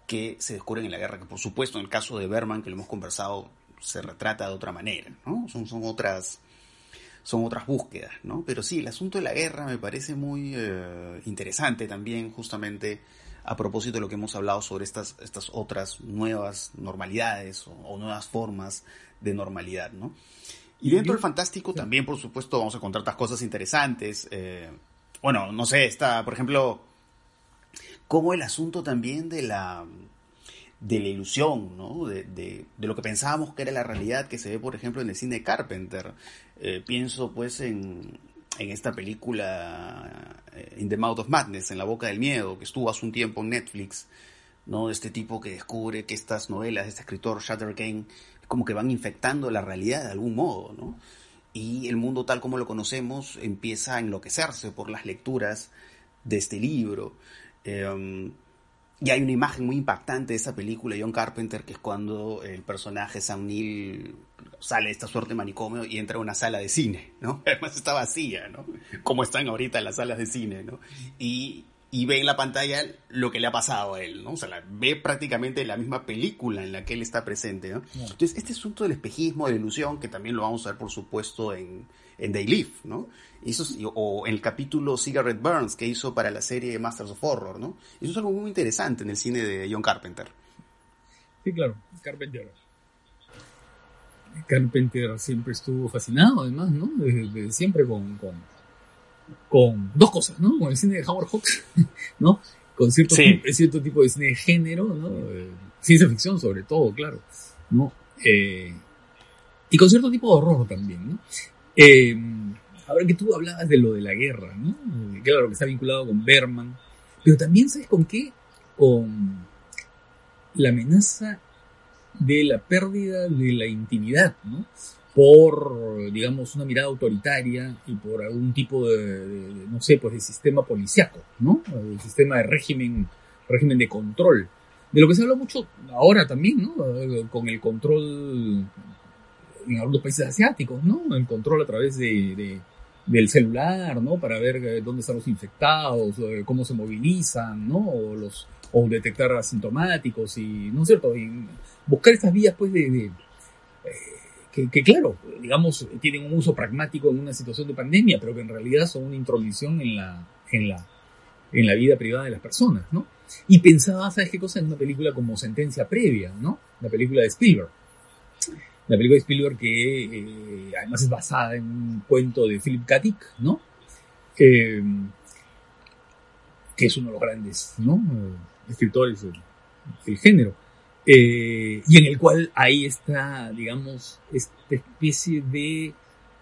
que se descubren en la guerra, que por supuesto en el caso de Berman, que lo hemos conversado, se retrata de otra manera, ¿no? Son, son otras son otras búsquedas, ¿no? Pero sí, el asunto de la guerra me parece muy eh, interesante también, justamente a propósito de lo que hemos hablado sobre estas, estas otras nuevas normalidades o, nuevas formas de normalidad, ¿no? Y dentro del fantástico también, por supuesto, vamos a encontrar otras cosas interesantes. Eh, bueno, no sé, está, por ejemplo, como el asunto también de la de la ilusión, ¿no? De, de, de, lo que pensábamos que era la realidad que se ve, por ejemplo, en el cine de Carpenter. Eh, pienso pues en, en esta película eh, In the Mouth of Madness, en la boca del miedo, que estuvo hace un tiempo en Netflix, ¿no? Este tipo que descubre que estas novelas de este escritor Shutter Kane como que van infectando la realidad de algún modo, ¿no? Y el mundo tal como lo conocemos empieza a enloquecerse por las lecturas de este libro. Eh, y hay una imagen muy impactante de esa película, John Carpenter, que es cuando el personaje Sam Neill sale de esta suerte de manicomio y entra a una sala de cine, ¿no? Además está vacía, ¿no? Como están ahorita las salas de cine, ¿no? Y, y ve en la pantalla lo que le ha pasado a él, ¿no? O sea, la, ve prácticamente la misma película en la que él está presente, ¿no? Entonces, este asunto del espejismo, de ilusión, que también lo vamos a ver, por supuesto, en, en Day Live, ¿no? Eso, o en el capítulo Cigarette Burns que hizo para la serie Masters of Horror, ¿no? Eso es algo muy interesante en el cine de John Carpenter. Sí, claro, Carpenter. Carpenter siempre estuvo fascinado, además, ¿no? Desde, siempre con, con, con, dos cosas, ¿no? Con el cine de Howard Hawks, ¿no? Con cierto, sí. tipo, cierto tipo de cine de género, ¿no? Eh, ciencia ficción, sobre todo, claro, ¿no? Eh, y con cierto tipo de horror también, ¿no? Eh, ahora que tú hablabas de lo de la guerra, ¿no? Claro, que está vinculado con Berman, pero también, ¿sabes con qué? Con la amenaza de la pérdida de la intimidad, ¿no? Por, digamos, una mirada autoritaria y por algún tipo de, no sé, pues de sistema policiaco, ¿no? El sistema de régimen, régimen de control. De lo que se habla mucho ahora también, ¿no? Con el control en algunos países asiáticos, ¿no? El control a través de, de del celular, ¿no? Para ver dónde están los infectados, cómo se movilizan, ¿no? O, los, o detectar asintomáticos y, ¿no es cierto? Buscar estas vías, pues, de, de eh, que, que, claro, digamos, tienen un uso pragmático en una situación de pandemia, pero que en realidad son una intromisión en la, en la, en la vida privada de las personas, ¿no? Y pensaba, ¿sabes qué cosa? En una película como Sentencia Previa, ¿no? La película de Spielberg la película de Spielberg que eh, además es basada en un cuento de Philip K. Dick, ¿no? Que, que es uno de los grandes, ¿no? Escritores del, del género. Eh, y en el cual ahí está, digamos, esta especie de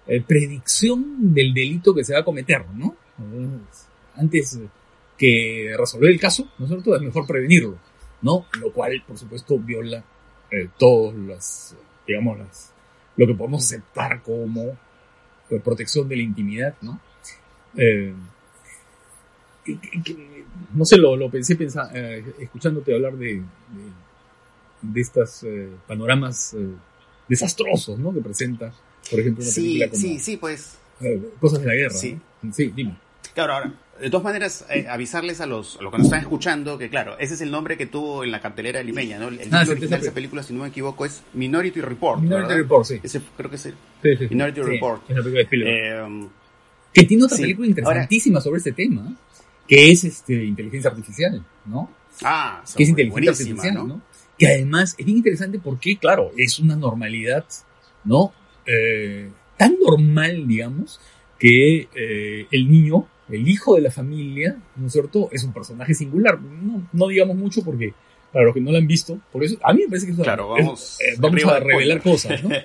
eh, predicción del delito que se va a cometer, ¿no? Antes que resolver el caso, ¿no es cierto? Es mejor prevenirlo, ¿no? Lo cual, por supuesto, viola eh, todas las digamos, las, lo que podemos aceptar como protección de la intimidad, ¿no? Eh, no sé, lo, lo pensé pensar, eh, escuchándote hablar de, de estos eh, panoramas eh, desastrosos, ¿no? Que presenta, por ejemplo, una sí, película como Sí, sí, pues. Cosas de la guerra. Sí, ¿no? sí dime. Claro, ahora, de todas maneras, eh, avisarles a los, a los que nos están escuchando que, claro, ese es el nombre que tuvo en la cartelera limeña, ¿no? El título Ah, sí, original de esa película, si no me equivoco, es Minority Report. Minority ¿verdad? Report, sí. Ese creo que es el Sí, sí, sí. Minority Report. Es la película de Spielberg. Eh, que tiene otra película interesantísima sobre este tema, que es este, inteligencia artificial, ¿no? ah, que es inteligencia artificial, ¿no? Que además es bien interesante porque, claro, es una normalidad, ¿no? Eh, tan normal, digamos, que eh, el niño, el hijo de la familia, ¿no es cierto? Es un personaje singular. No, no digamos mucho porque, para los que no lo han visto, por eso, a mí me parece que es Claro, es- vamos eh, vamos a revelar cosas, ¿no?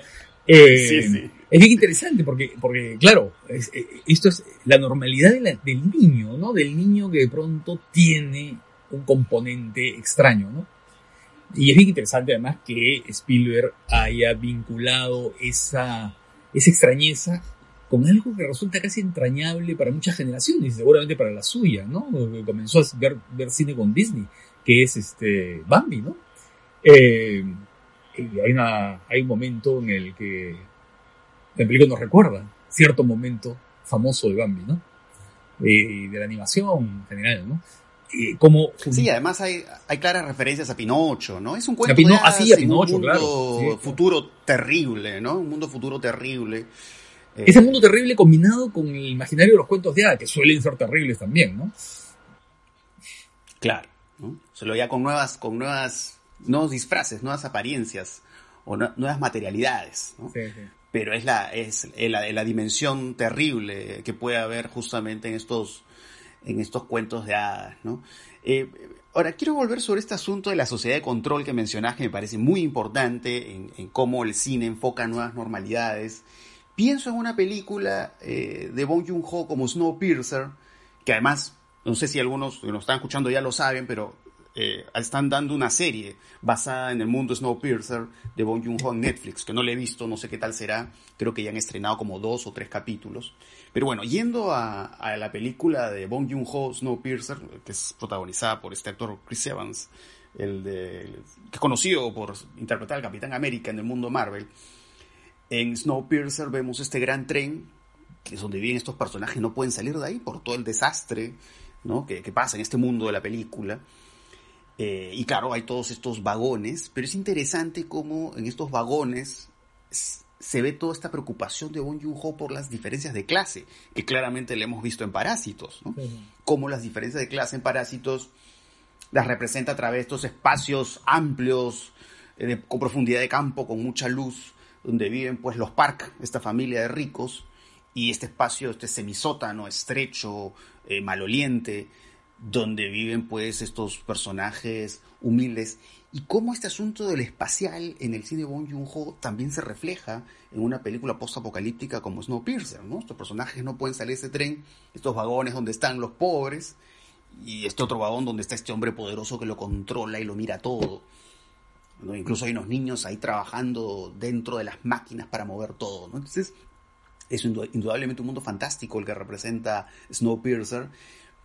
Eh, Sí, sí. Es bien interesante porque, porque claro, es- eh, esto es la normalidad de la- del niño, ¿no? Del niño que de pronto tiene un componente extraño, ¿no? Y es bien interesante además que Spielberg haya vinculado esa, esa extrañeza con algo que resulta casi entrañable para muchas generaciones, seguramente para la suya, ¿no? Comenzó a ver, ver cine con Disney, que es este Bambi, ¿no? Eh, y hay, una, hay un momento en el que la película nos recuerda cierto momento famoso de Bambi, ¿no? Eh, de la animación en general, ¿no? Eh, como Sí, además hay, hay claras referencias a Pinocho, ¿no? Es un cuento A Pino- de ah, sí, hadas a en Pinocho, un mundo claro. Sí, claro. futuro terrible, ¿no? Un mundo futuro terrible. Eh, Ese mundo terrible combinado con el imaginario de los cuentos de hadas, que suelen ser terribles también, ¿no? Claro, ¿no? Se lo ya con nuevas, con nuevas, nuevos disfraces, nuevas apariencias o nue- nuevas materialidades, ¿no? Sí, sí. Pero es la, es la, la dimensión terrible que puede haber justamente en estos, en estos cuentos de hadas, ¿no? Eh, ahora, quiero volver sobre este asunto de la sociedad de control que mencionas, que me parece muy importante en, cómo el cine enfoca nuevas normalidades. Pienso en una película eh, de Bong Joon-ho como Snowpiercer, que además, no sé si algunos que nos están escuchando ya lo saben, pero eh, están dando una serie basada en el mundo Snowpiercer de Bong Joon-ho en Netflix, que no le he visto, no sé qué tal será, creo que ya han estrenado como dos o tres capítulos. Pero bueno, yendo a, la película de Bong Joon-ho, Snowpiercer, que es protagonizada por este actor Chris Evans, el de, que es conocido por interpretar al Capitán América en el mundo Marvel, en Snowpiercer vemos este gran tren, que es donde viven estos personajes, no pueden salir de ahí por todo el desastre ¿no? que, que pasa en este mundo de la película. Eh, y claro, hay todos estos vagones, pero es interesante cómo en estos vagones se ve toda esta preocupación de Bong Joon-ho por las diferencias de clase, que claramente le hemos visto en Parásitos, ¿no? Cómo las diferencias de clase en Parásitos las representa a través de estos espacios amplios, eh, con profundidad de campo, con mucha luz, donde viven pues los Park, esta familia de ricos, y este espacio, este semisótano estrecho, eh, maloliente, donde viven pues estos personajes humildes y cómo este asunto del espacial en el cine Bong Joon-ho también se refleja en una película post-apocalíptica como Snowpiercer, ¿no? Estos personajes no pueden salir de ese tren, estos vagones donde están los pobres y este otro vagón donde está este hombre poderoso que lo controla y lo mira todo. Incluso hay unos niños ahí trabajando dentro de las máquinas para mover todo, Entonces, es indudablemente un mundo fantástico el que representa Snowpiercer,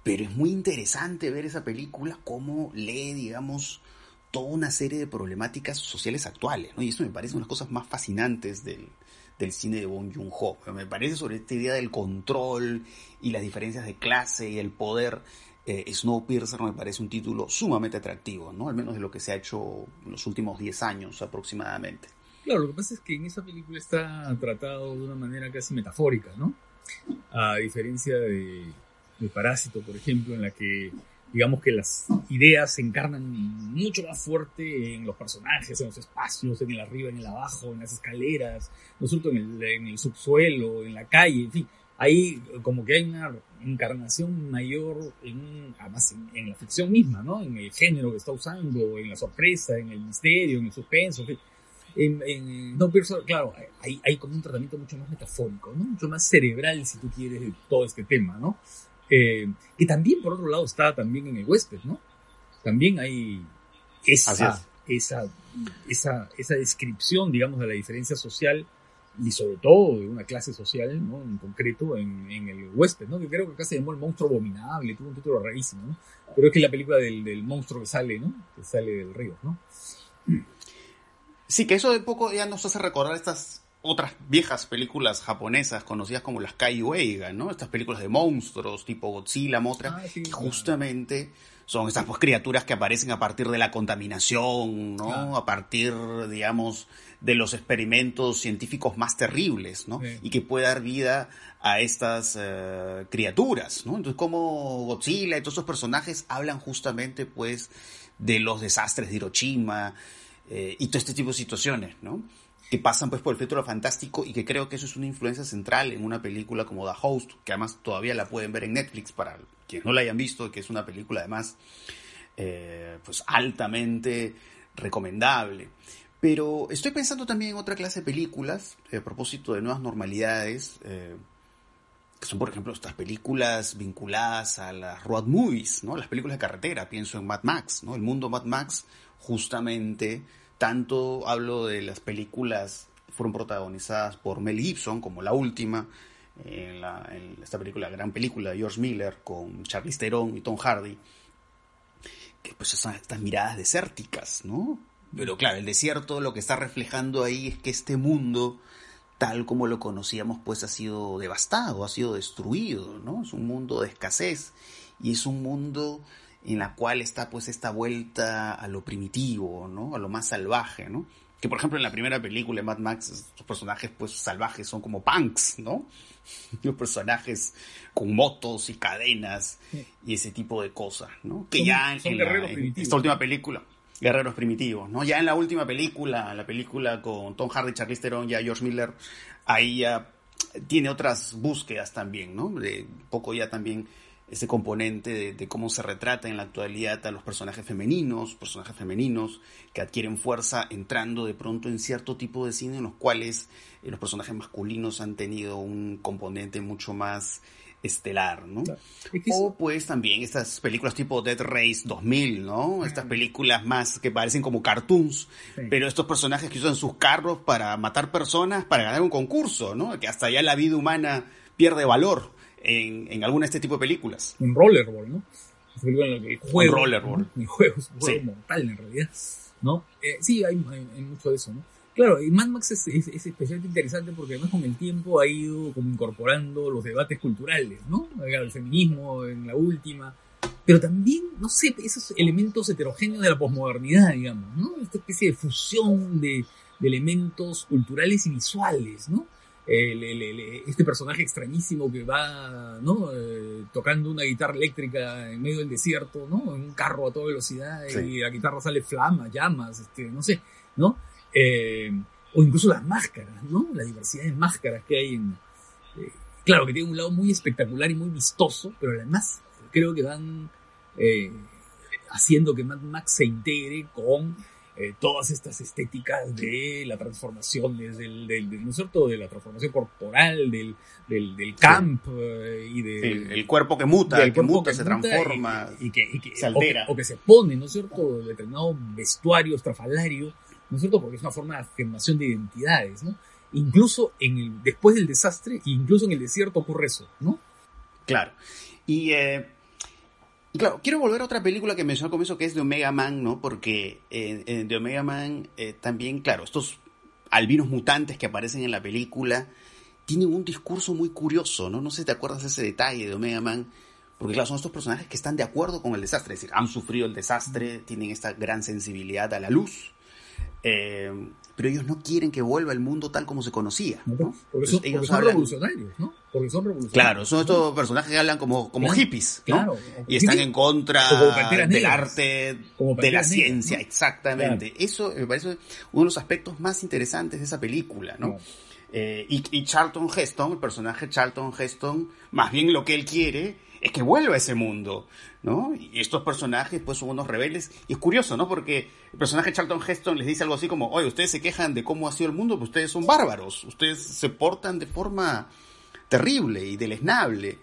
pero es muy interesante ver esa película, cómo lee, digamos, toda una serie de problemáticas sociales actuales, ¿no? Y eso me parece una de las cosas más fascinantes del, cine de Bong Joon-ho. Me parece sobre esta idea del control y las diferencias de clase y el poder. Eh, Snowpiercer me parece un título sumamente atractivo, ¿no? Al menos de lo que se ha hecho en los últimos 10 años aproximadamente. Claro, lo que pasa es que en esa película está tratado de una manera casi metafórica, ¿no? A diferencia de de Parásito, por ejemplo, en la que digamos que las ideas se encarnan mucho más fuerte en los personajes, en los espacios, en el arriba, en el abajo, en las escaleras, en el, en el subsuelo, en la calle, en fin. Ahí como que hay una encarnación mayor, en, además en, la ficción misma, ¿no? En el género que está usando, en la sorpresa, en el misterio, en el suspenso, en. En, en No claro, hay, hay como un tratamiento mucho más metafórico, ¿no? Mucho más cerebral, si tú quieres, de todo este tema, ¿no? Eh, que también, por otro lado, está también en el huésped, ¿no? También hay esa, esa, esa, esa descripción, digamos, de la diferencia social y sobre todo de una clase social, ¿no? En concreto, en, en el huésped, ¿no? Que creo que acá se llamó el monstruo abominable, tuvo un título rarísimo, ¿no? Pero es que la película del, del monstruo que sale, ¿no? Que sale del río, ¿no? Sí, que eso de poco ya nos hace recordar estas otras viejas películas japonesas conocidas como las Kaiweiga, ¿no? Estas películas de monstruos tipo Godzilla, Motra, ah, que justamente son estas pues, criaturas que aparecen a partir de la contaminación, ¿no? A partir, digamos, de los experimentos científicos más terribles, ¿no? Y que puede dar vida a estas eh, criaturas, ¿no? Entonces, como Godzilla y todos esos personajes hablan justamente, pues, de los desastres de Hiroshima eh, y todo este tipo de situaciones, ¿no? Que pasan pues por el filtro fantástico y que creo que eso es una influencia central en una película como The Host, que además todavía la pueden ver en Netflix para quienes no la hayan visto, que es una película además eh, pues altamente recomendable. Pero estoy pensando también en otra clase de películas, eh, a propósito de nuevas normalidades, eh, que son por ejemplo estas películas vinculadas a las road movies, ¿no? las películas de carretera, pienso en Mad Max, ¿no? el mundo Mad Max justamente tanto hablo de las películas fueron protagonizadas por Mel Gibson, como la última, en, esta película, gran película de George Miller, con Charlize Theron y Tom Hardy, que pues son estas miradas desérticas, ¿no? Pero claro, el desierto lo que está reflejando ahí es que este mundo, tal como lo conocíamos, pues ha sido devastado, ha sido destruido, ¿no? Es un mundo de escasez y es un mundo en la cual está pues esta vuelta a lo primitivo, ¿no? A lo más salvaje, ¿no? Que por ejemplo en la primera película de Mad Max, los personajes pues salvajes son como punks, ¿no? Los personajes con motos y cadenas y ese tipo de cosas, ¿no? Que ya en, esta última película, guerreros primitivos, ¿no? Ya en la última película, la película con Tom Hardy, Charlize Theron, ya George Miller, ahí ya tiene otras búsquedas también, ¿no? De un poco ya también ese componente de, cómo se retrata en la actualidad a los personajes femeninos, personajes femeninos que adquieren fuerza entrando de pronto en cierto tipo de cine en los cuales eh, los personajes masculinos han tenido un componente mucho más estelar, ¿no? O pues también estas películas tipo Dead Race 2000, ¿no? Estas películas más que parecen como cartoons, pero estos personajes que usan sus carros para matar personas para ganar un concurso, ¿no? Que hasta ya la vida humana pierde valor en, en alguna de este tipo de películas. Un rollerball, ¿no? en que juego, un rollerball. El juego es un juego mortal en realidad, ¿no? Eh, sí, hay, hay, mucho de eso, ¿no? Claro, y Mad Max es, es, especialmente interesante porque además con el tiempo ha ido como incorporando los debates culturales, ¿no? El feminismo en la última, pero también, no sé, esos elementos heterogéneos de la posmodernidad, digamos, ¿no? Esta especie de fusión de, de elementos culturales y visuales, ¿no? Este personaje extrañísimo que va ¿no? Eh, tocando una guitarra eléctrica en medio del desierto, ¿no? en un carro a toda velocidad y la guitarra sale flama, llamas, este, no sé, ¿no? Eh, o incluso las máscaras, ¿no? La diversidad de máscaras que hay en... Eh, claro, que tiene un lado muy espectacular y muy vistoso, pero además creo que van haciendo que Mad Max se integre con eh, todas estas estéticas de la transformación desde el, del, ¿no es cierto? de la transformación corporal, del, del, del camp eh, y de... El, cuerpo que muta, el que muta, se transforma, y, que, se altera. O que, se pone, ¿no es cierto?, determinado vestuario estrafalario, ¿no es cierto?, porque es una forma de afirmación de identidades, ¿no? Incluso en el, después del desastre, incluso en el desierto ocurre eso, ¿no? Claro. Y eh, y claro, quiero volver a otra película que mencioné al comienzo, que es de Omega Man, ¿no? Porque eh, de Omega Man eh, también, claro, estos albinos mutantes que aparecen en la película tienen un discurso muy curioso, ¿no? No sé si te acuerdas de ese detalle de Omega Man, porque claro, son estos personajes que están de acuerdo con el desastre, es decir, han sufrido el desastre, tienen esta gran sensibilidad a la luz, eh, pero ellos no quieren que vuelva el mundo tal como se conocía. ¿no? Porque, son, ellos son revolucionarios, ¿no? Porque son revolucionarios. Claro, son estos personajes que hablan como, como hippies, ¿no? y están en contra del arte, de la ciencia, exactamente. Eso me parece uno de los aspectos más interesantes de esa película, ¿no? Eh, y, y Charlton Heston, el personaje Charlton Heston, más bien lo que él quiere es que vuelva a ese mundo, ¿no? Y estos personajes pues son unos rebeldes. Y es curioso, ¿no? Porque el personaje Charlton Heston les dice algo así como, oye, ustedes se quejan de cómo ha sido el mundo, pues ustedes son bárbaros, ustedes se portan de forma terrible y deleznable.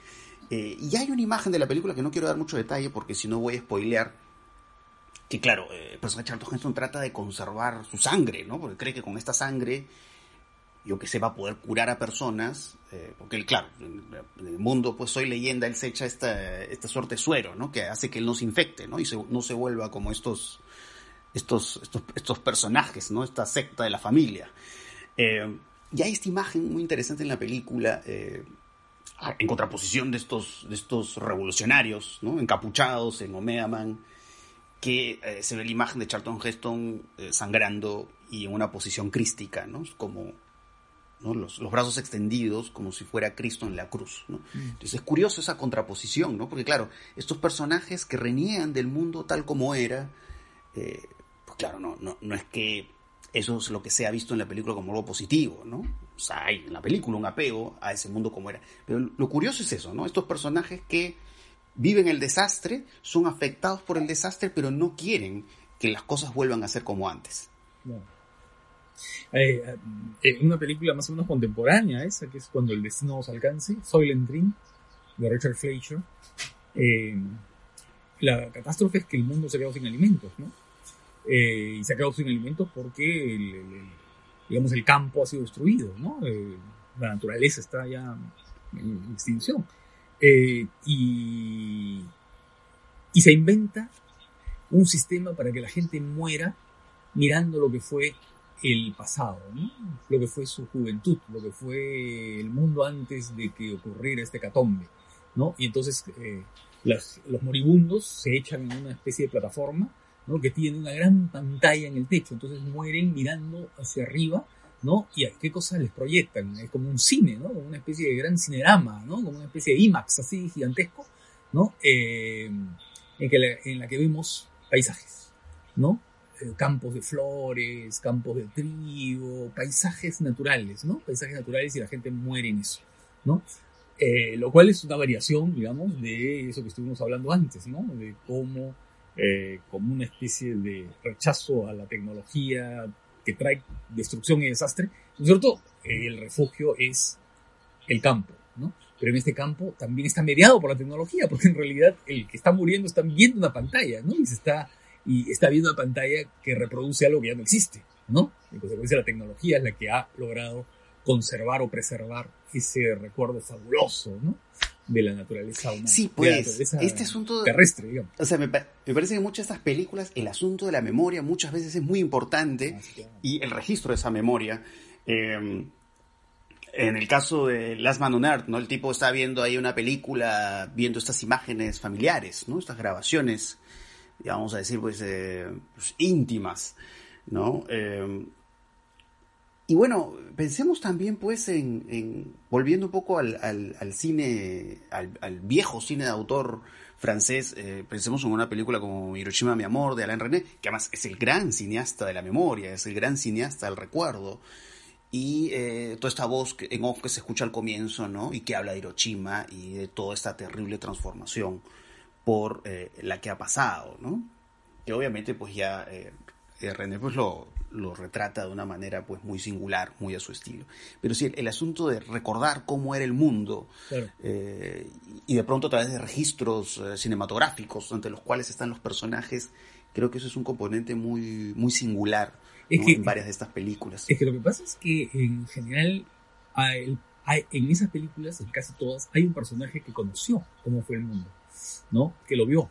Eh, y hay una imagen de la película que no quiero dar mucho detalle porque si no voy a spoilear. Que claro, eh, el personaje Charlton Heston trata de conservar su sangre, ¿no? Porque cree que con esta sangre yo que sé, va a poder curar a personas, eh, porque él, claro, en el mundo, pues soy leyenda, él se echa esta, esta suerte suero, ¿no? Que hace que él no se infecte, ¿no? Y no se vuelva como estos, estos, estos, estos personajes, ¿no? Esta secta de la familia. Eh, y hay esta imagen muy interesante en la película, eh, en contraposición de estos, de estos revolucionarios, ¿no? Encapuchados en Omega Man, que se ve la imagen de Charlton Heston sangrando y en una posición crística, ¿no? Como los, brazos extendidos como si fuera Cristo en la cruz. ¿no? Mm. Entonces es curioso esa contraposición, ¿no? porque claro, estos personajes que reniegan del mundo tal como era, eh, pues claro, no, no, no es que eso es lo que se ha visto en la película como algo positivo, ¿no? O sea, hay en la película un apego a ese mundo como era. Pero lo curioso es eso, ¿no? Estos personajes que viven el desastre, son afectados por el desastre, pero no quieren que las cosas vuelvan a ser como antes. Eh, eh, una película más o menos contemporánea, esa que es Cuando el destino nos alcance, Soylent Dream, de Richard Fleischer. Eh, la catástrofe es que el mundo se ha quedado sin alimentos, ¿no? y se ha quedado sin alimentos porque el, digamos, el campo ha sido destruido, ¿no? la naturaleza está ya en extinción. y, y se inventa un sistema para que la gente muera mirando lo que fue el pasado, lo que fue su juventud, lo que fue el mundo antes de que ocurriera este catombe. ¿no? Y entonces eh, los moribundos se echan en una especie de plataforma ¿no? que tiene una gran pantalla en el techo, entonces mueren mirando hacia arriba. ¿no? Y qué cosas les proyectan, es como un cine, ¿no? Como una especie de gran cinerama, ¿no? Como una especie de IMAX así gigantesco, ¿no? Eh, en la que vemos paisajes, ¿no? Eh, campos de flores, campos de trigo, paisajes naturales, ¿no? Paisajes naturales y la gente muere en eso, ¿no? Eh, lo cual es una variación, digamos, de eso que estuvimos hablando antes, ¿no? De cómo, eh, como una especie de rechazo a la tecnología que trae destrucción y desastre, ¿no cierto? El refugio es el campo, ¿no? Pero en este campo también está mediado por la tecnología, porque en realidad el que está muriendo está viendo una pantalla, ¿no? Y se está, y está viendo una pantalla que reproduce algo que ya no existe, ¿no? En consecuencia, la tecnología es la que ha logrado conservar o preservar ese recuerdo fabuloso, ¿no? De la naturaleza humana. Sí, pues, este asunto terrestre, digamos. O sea, me, me, parece que en muchas de estas películas el asunto de la memoria muchas veces es muy importante Ah, y el registro de esa memoria. Eh, en el caso de Last Man on Earth, ¿no? El tipo está viendo ahí una película, viendo estas imágenes familiares, ¿no? Estas grabaciones, ya vamos a decir, pues, eh, pues íntimas, ¿no? Eh, y bueno, pensemos también, pues, en, en volviendo un poco al, cine, al, al, viejo cine de autor francés, eh, pensemos en una película como Hiroshima, mi amor, de Alain René, que además es el gran cineasta de la memoria, es el gran cineasta del recuerdo. Y eh, toda esta voz que, en off que se escucha al comienzo, ¿no? Y que habla de Hiroshima y de toda esta terrible transformación por eh, la que ha pasado, ¿no? Que obviamente, pues ya eh, René pues lo, lo retrata de una manera pues muy singular, muy a su estilo. Pero sí, el, el asunto de recordar cómo era el mundo Claro. eh, y de pronto a través de registros eh, cinematográficos entre los cuales están los personajes, creo que eso es un componente muy, muy singular Es ¿no? que- en varias de estas películas. Es que lo que pasa es que en general hay- hay- en esas películas, en casi todas, hay un personaje que conoció cómo fue el mundo, ¿no? Que lo vio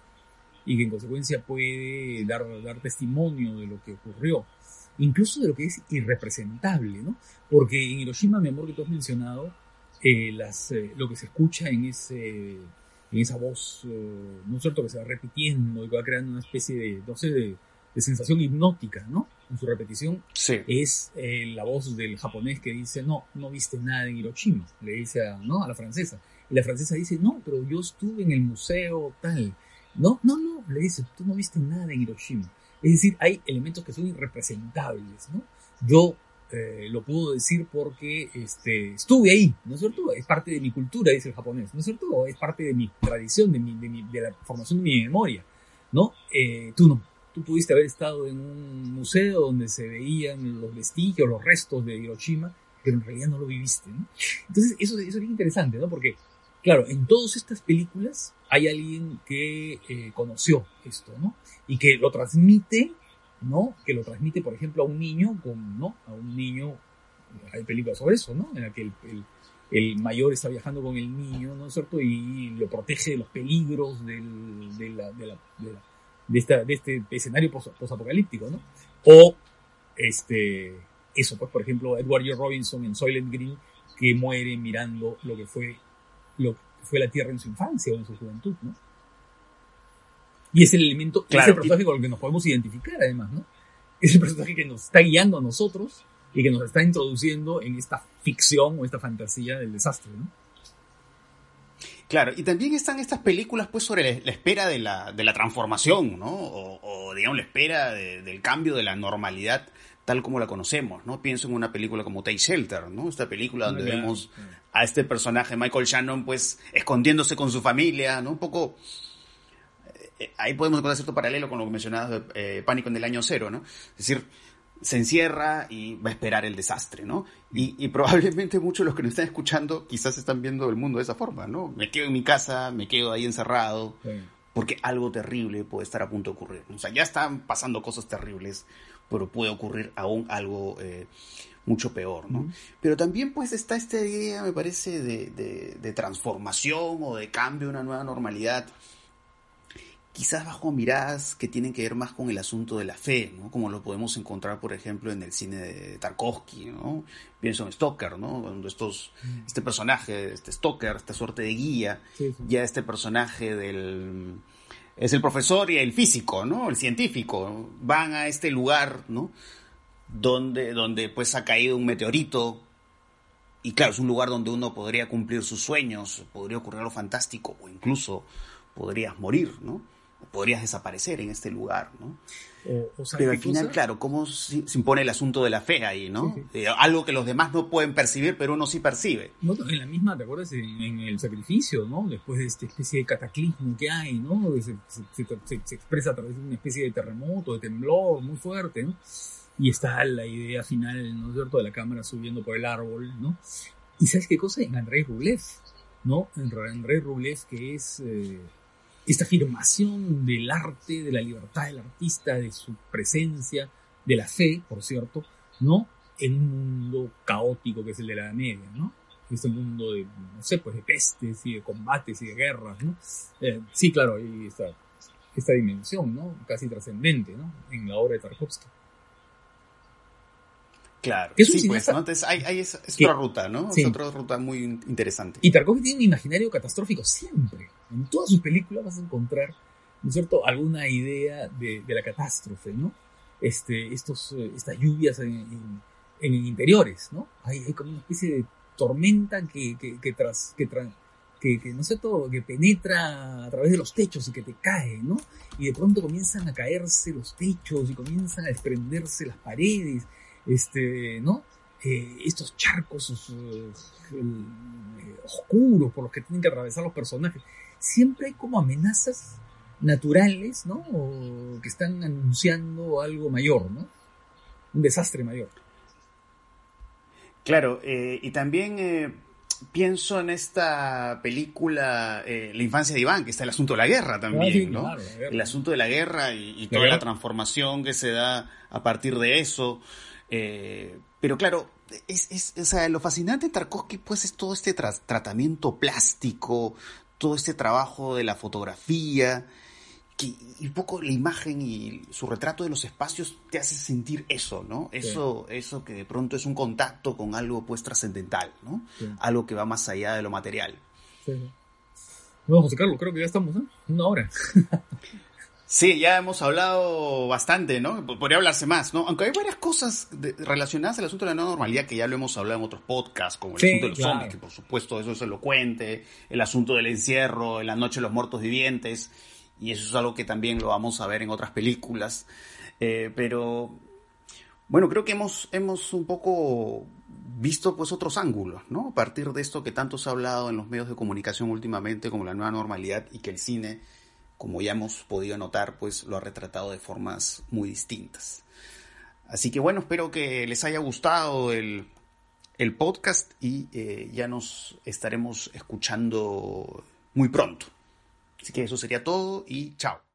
y que en consecuencia puede dar, dar testimonio de lo que ocurrió, incluso de lo que es irrepresentable, ¿no? Porque en Hiroshima, mi amor, que tú has mencionado, eh, las, eh, lo que se escucha en ese en esa voz, eh, ¿no es cierto?, que se va repitiendo y que va creando una especie de, no sé, de, de sensación hipnótica, ¿no? En su repetición, Sí. es eh, la voz del japonés que dice, no, no viste nada en Hiroshima, le dice a, ¿no? a la francesa. Y la francesa dice, no, pero yo estuve en el museo tal. No, no, no, le dice, tú no viste nada en Hiroshima. Es decir, hay elementos que son irrepresentables, ¿no? Yo eh, lo puedo decir porque este, estuve ahí, ¿no es cierto? Es parte de mi cultura, dice el japonés, ¿no es cierto? Es parte de mi tradición, de, mi, de, mi, de la formación de mi memoria, ¿no? Eh, tú no. Tú pudiste haber estado en un museo donde se veían los vestigios, los restos de Hiroshima, pero en realidad no lo viviste, ¿no? Entonces, eso, eso es interesante, ¿no? Porque, claro, en todas estas películas hay alguien que eh, conoció esto, ¿no? Y que lo transmite, ¿no? Que lo transmite, por ejemplo, a un niño, con, ¿no? A un niño, hay películas sobre eso, ¿no? En la que el, el, el mayor está viajando con el niño, ¿no es cierto? Y lo protege de los peligros del, de, la, de, la, de, la, de, esta, de este escenario pos- posapocalíptico, ¿no? O, este, eso, pues, por ejemplo, Edward G. Robinson en Soylent Green, que muere mirando lo que fue, lo que fue la Tierra en su infancia o en su juventud, ¿no? Y es el elemento, Claro, es el personaje con el que nos podemos identificar, además, ¿no? Es el personaje que nos está guiando a nosotros y que nos está introduciendo en esta ficción o esta fantasía del desastre, ¿no? Claro, y también están estas películas pues sobre la, la espera de la, de la transformación, ¿no? O, o, digamos la espera de- del cambio de la normalidad tal como la conocemos, ¿no? Pienso en una película como Take Shelter, ¿no? Esta película donde vemos claro. a este personaje Michael Shannon pues escondiéndose con su familia, ¿no? Un poco eh, ahí podemos encontrar cierto paralelo con lo que mencionabas de eh, Pánico en el año cero, ¿no? Es decir, se encierra y va a esperar el desastre, ¿no? Y, y probablemente muchos de los que nos están escuchando quizás están viendo el mundo de esa forma, ¿no? Me quedo en mi casa, me quedo ahí encerrado, Sí. porque algo terrible puede estar a punto de ocurrir. O sea, ya están pasando cosas terribles, pero puede ocurrir aún algo eh, mucho peor, ¿no? Ujú. Pero también pues está esta idea, me parece, de, de- de transformación o de cambio, una nueva normalidad, quizás bajo miradas que tienen que ver más con el asunto de la fe, ¿no? Como lo podemos encontrar, por ejemplo, en el cine de Tarkovsky, ¿no? Pienso en Stoker, ¿no? Cuando estos, este personaje, este Stoker, esta suerte de guía, Sí, sí. ya este personaje del es el profesor y el físico, ¿no? El científico van a este lugar, ¿no? Donde donde pues ha caído un meteorito y claro, es un lugar donde uno podría cumplir sus sueños, podría ocurrir algo fantástico o incluso podrías morir, ¿no? O podrías desaparecer en este lugar, ¿no? Pero al final, claro, ¿cómo se, impone el asunto de la fe ahí, no? Eh, algo que los demás no pueden percibir, pero uno sí percibe. en la misma, ¿te acuerdas? En, el sacrificio, ¿no? Después de esta especie de cataclismo que hay, ¿no? Se, se, expresa a través de una especie de terremoto, de temblor muy fuerte, ¿no? Y está la idea final, ¿no es cierto?, de la cámara subiendo por el árbol, ¿no? Y ¿sabes qué cosa? En Andrés Rublev, ¿no? En Andrés Rublev, que es... Eh, esta afirmación del arte, de la libertad del artista, de su presencia, de la fe, por cierto, ¿no? En un mundo caótico que es el de la Edad Media, ¿no? Este mundo de, no sé, pues de pestes y de combates y de guerras, ¿no? Eh, sí, claro, ahí está esta dimensión, ¿no? Casi trascendente, ¿no? En la obra de Tarkovsky. Claro, sí, pues, Entonces hay, hay es, otra ruta, ¿no? Es otra ruta muy interesante. Y Tarkovsky tiene un imaginario catastrófico siempre. En todas sus películas vas a encontrar, ¿no es cierto?, alguna idea de, la catástrofe, ¿no? Este, estos, eh, estas lluvias en, en, interiores, ¿no? Hay, hay, como una especie de tormenta que, que, que, tras, que, que, que, no sé todo, que penetra a través de los techos y que te cae, ¿no? Y de pronto comienzan a caerse los techos y comienzan a desprenderse las paredes este, ¿no? Eh, estos charcos eh, oscuros por los que tienen que atravesar los personajes. Siempre hay como amenazas naturales, ¿no? que están anunciando algo mayor, ¿no? Un desastre mayor. Claro, eh, y también pienso en esta película La infancia de Iván, que está el asunto de la guerra también, ah, ¿no? El asunto de la guerra y, toda la transformación que se da a partir de eso. Eh, pero claro, es, es, o sea, lo fascinante de Tarkovsky pues es todo este tratamiento plástico, todo este trabajo de la fotografía, que, y un poco la imagen y su retrato de los espacios te hace sentir eso, ¿no? Eso, eso que de pronto es un contacto con algo pues trascendental, ¿no? Algo que va más allá de lo material. Bueno, José Carlos, creo que ya estamos, ¿no? Una hora. Sí, ya hemos hablado bastante, ¿no? Podría hablarse más, ¿no? Aunque hay varias cosas relacionadas al asunto de la nueva normalidad que ya lo hemos hablado en otros podcasts, como el asunto de los zombies, que por supuesto eso es elocuente, el asunto del encierro, en la noche de los muertos vivientes, y eso es algo que también lo vamos a ver en otras películas. Eh, pero, bueno, creo que hemos, hemos un poco visto pues otros ángulos, ¿no? A partir de esto que tanto se ha hablado en los medios de comunicación últimamente, como la nueva normalidad, y que el cine como ya hemos podido notar, pues lo ha retratado de formas muy distintas. Así que bueno, espero que les haya gustado el, podcast y eh, ya nos estaremos escuchando muy pronto. Así que eso sería todo y chao.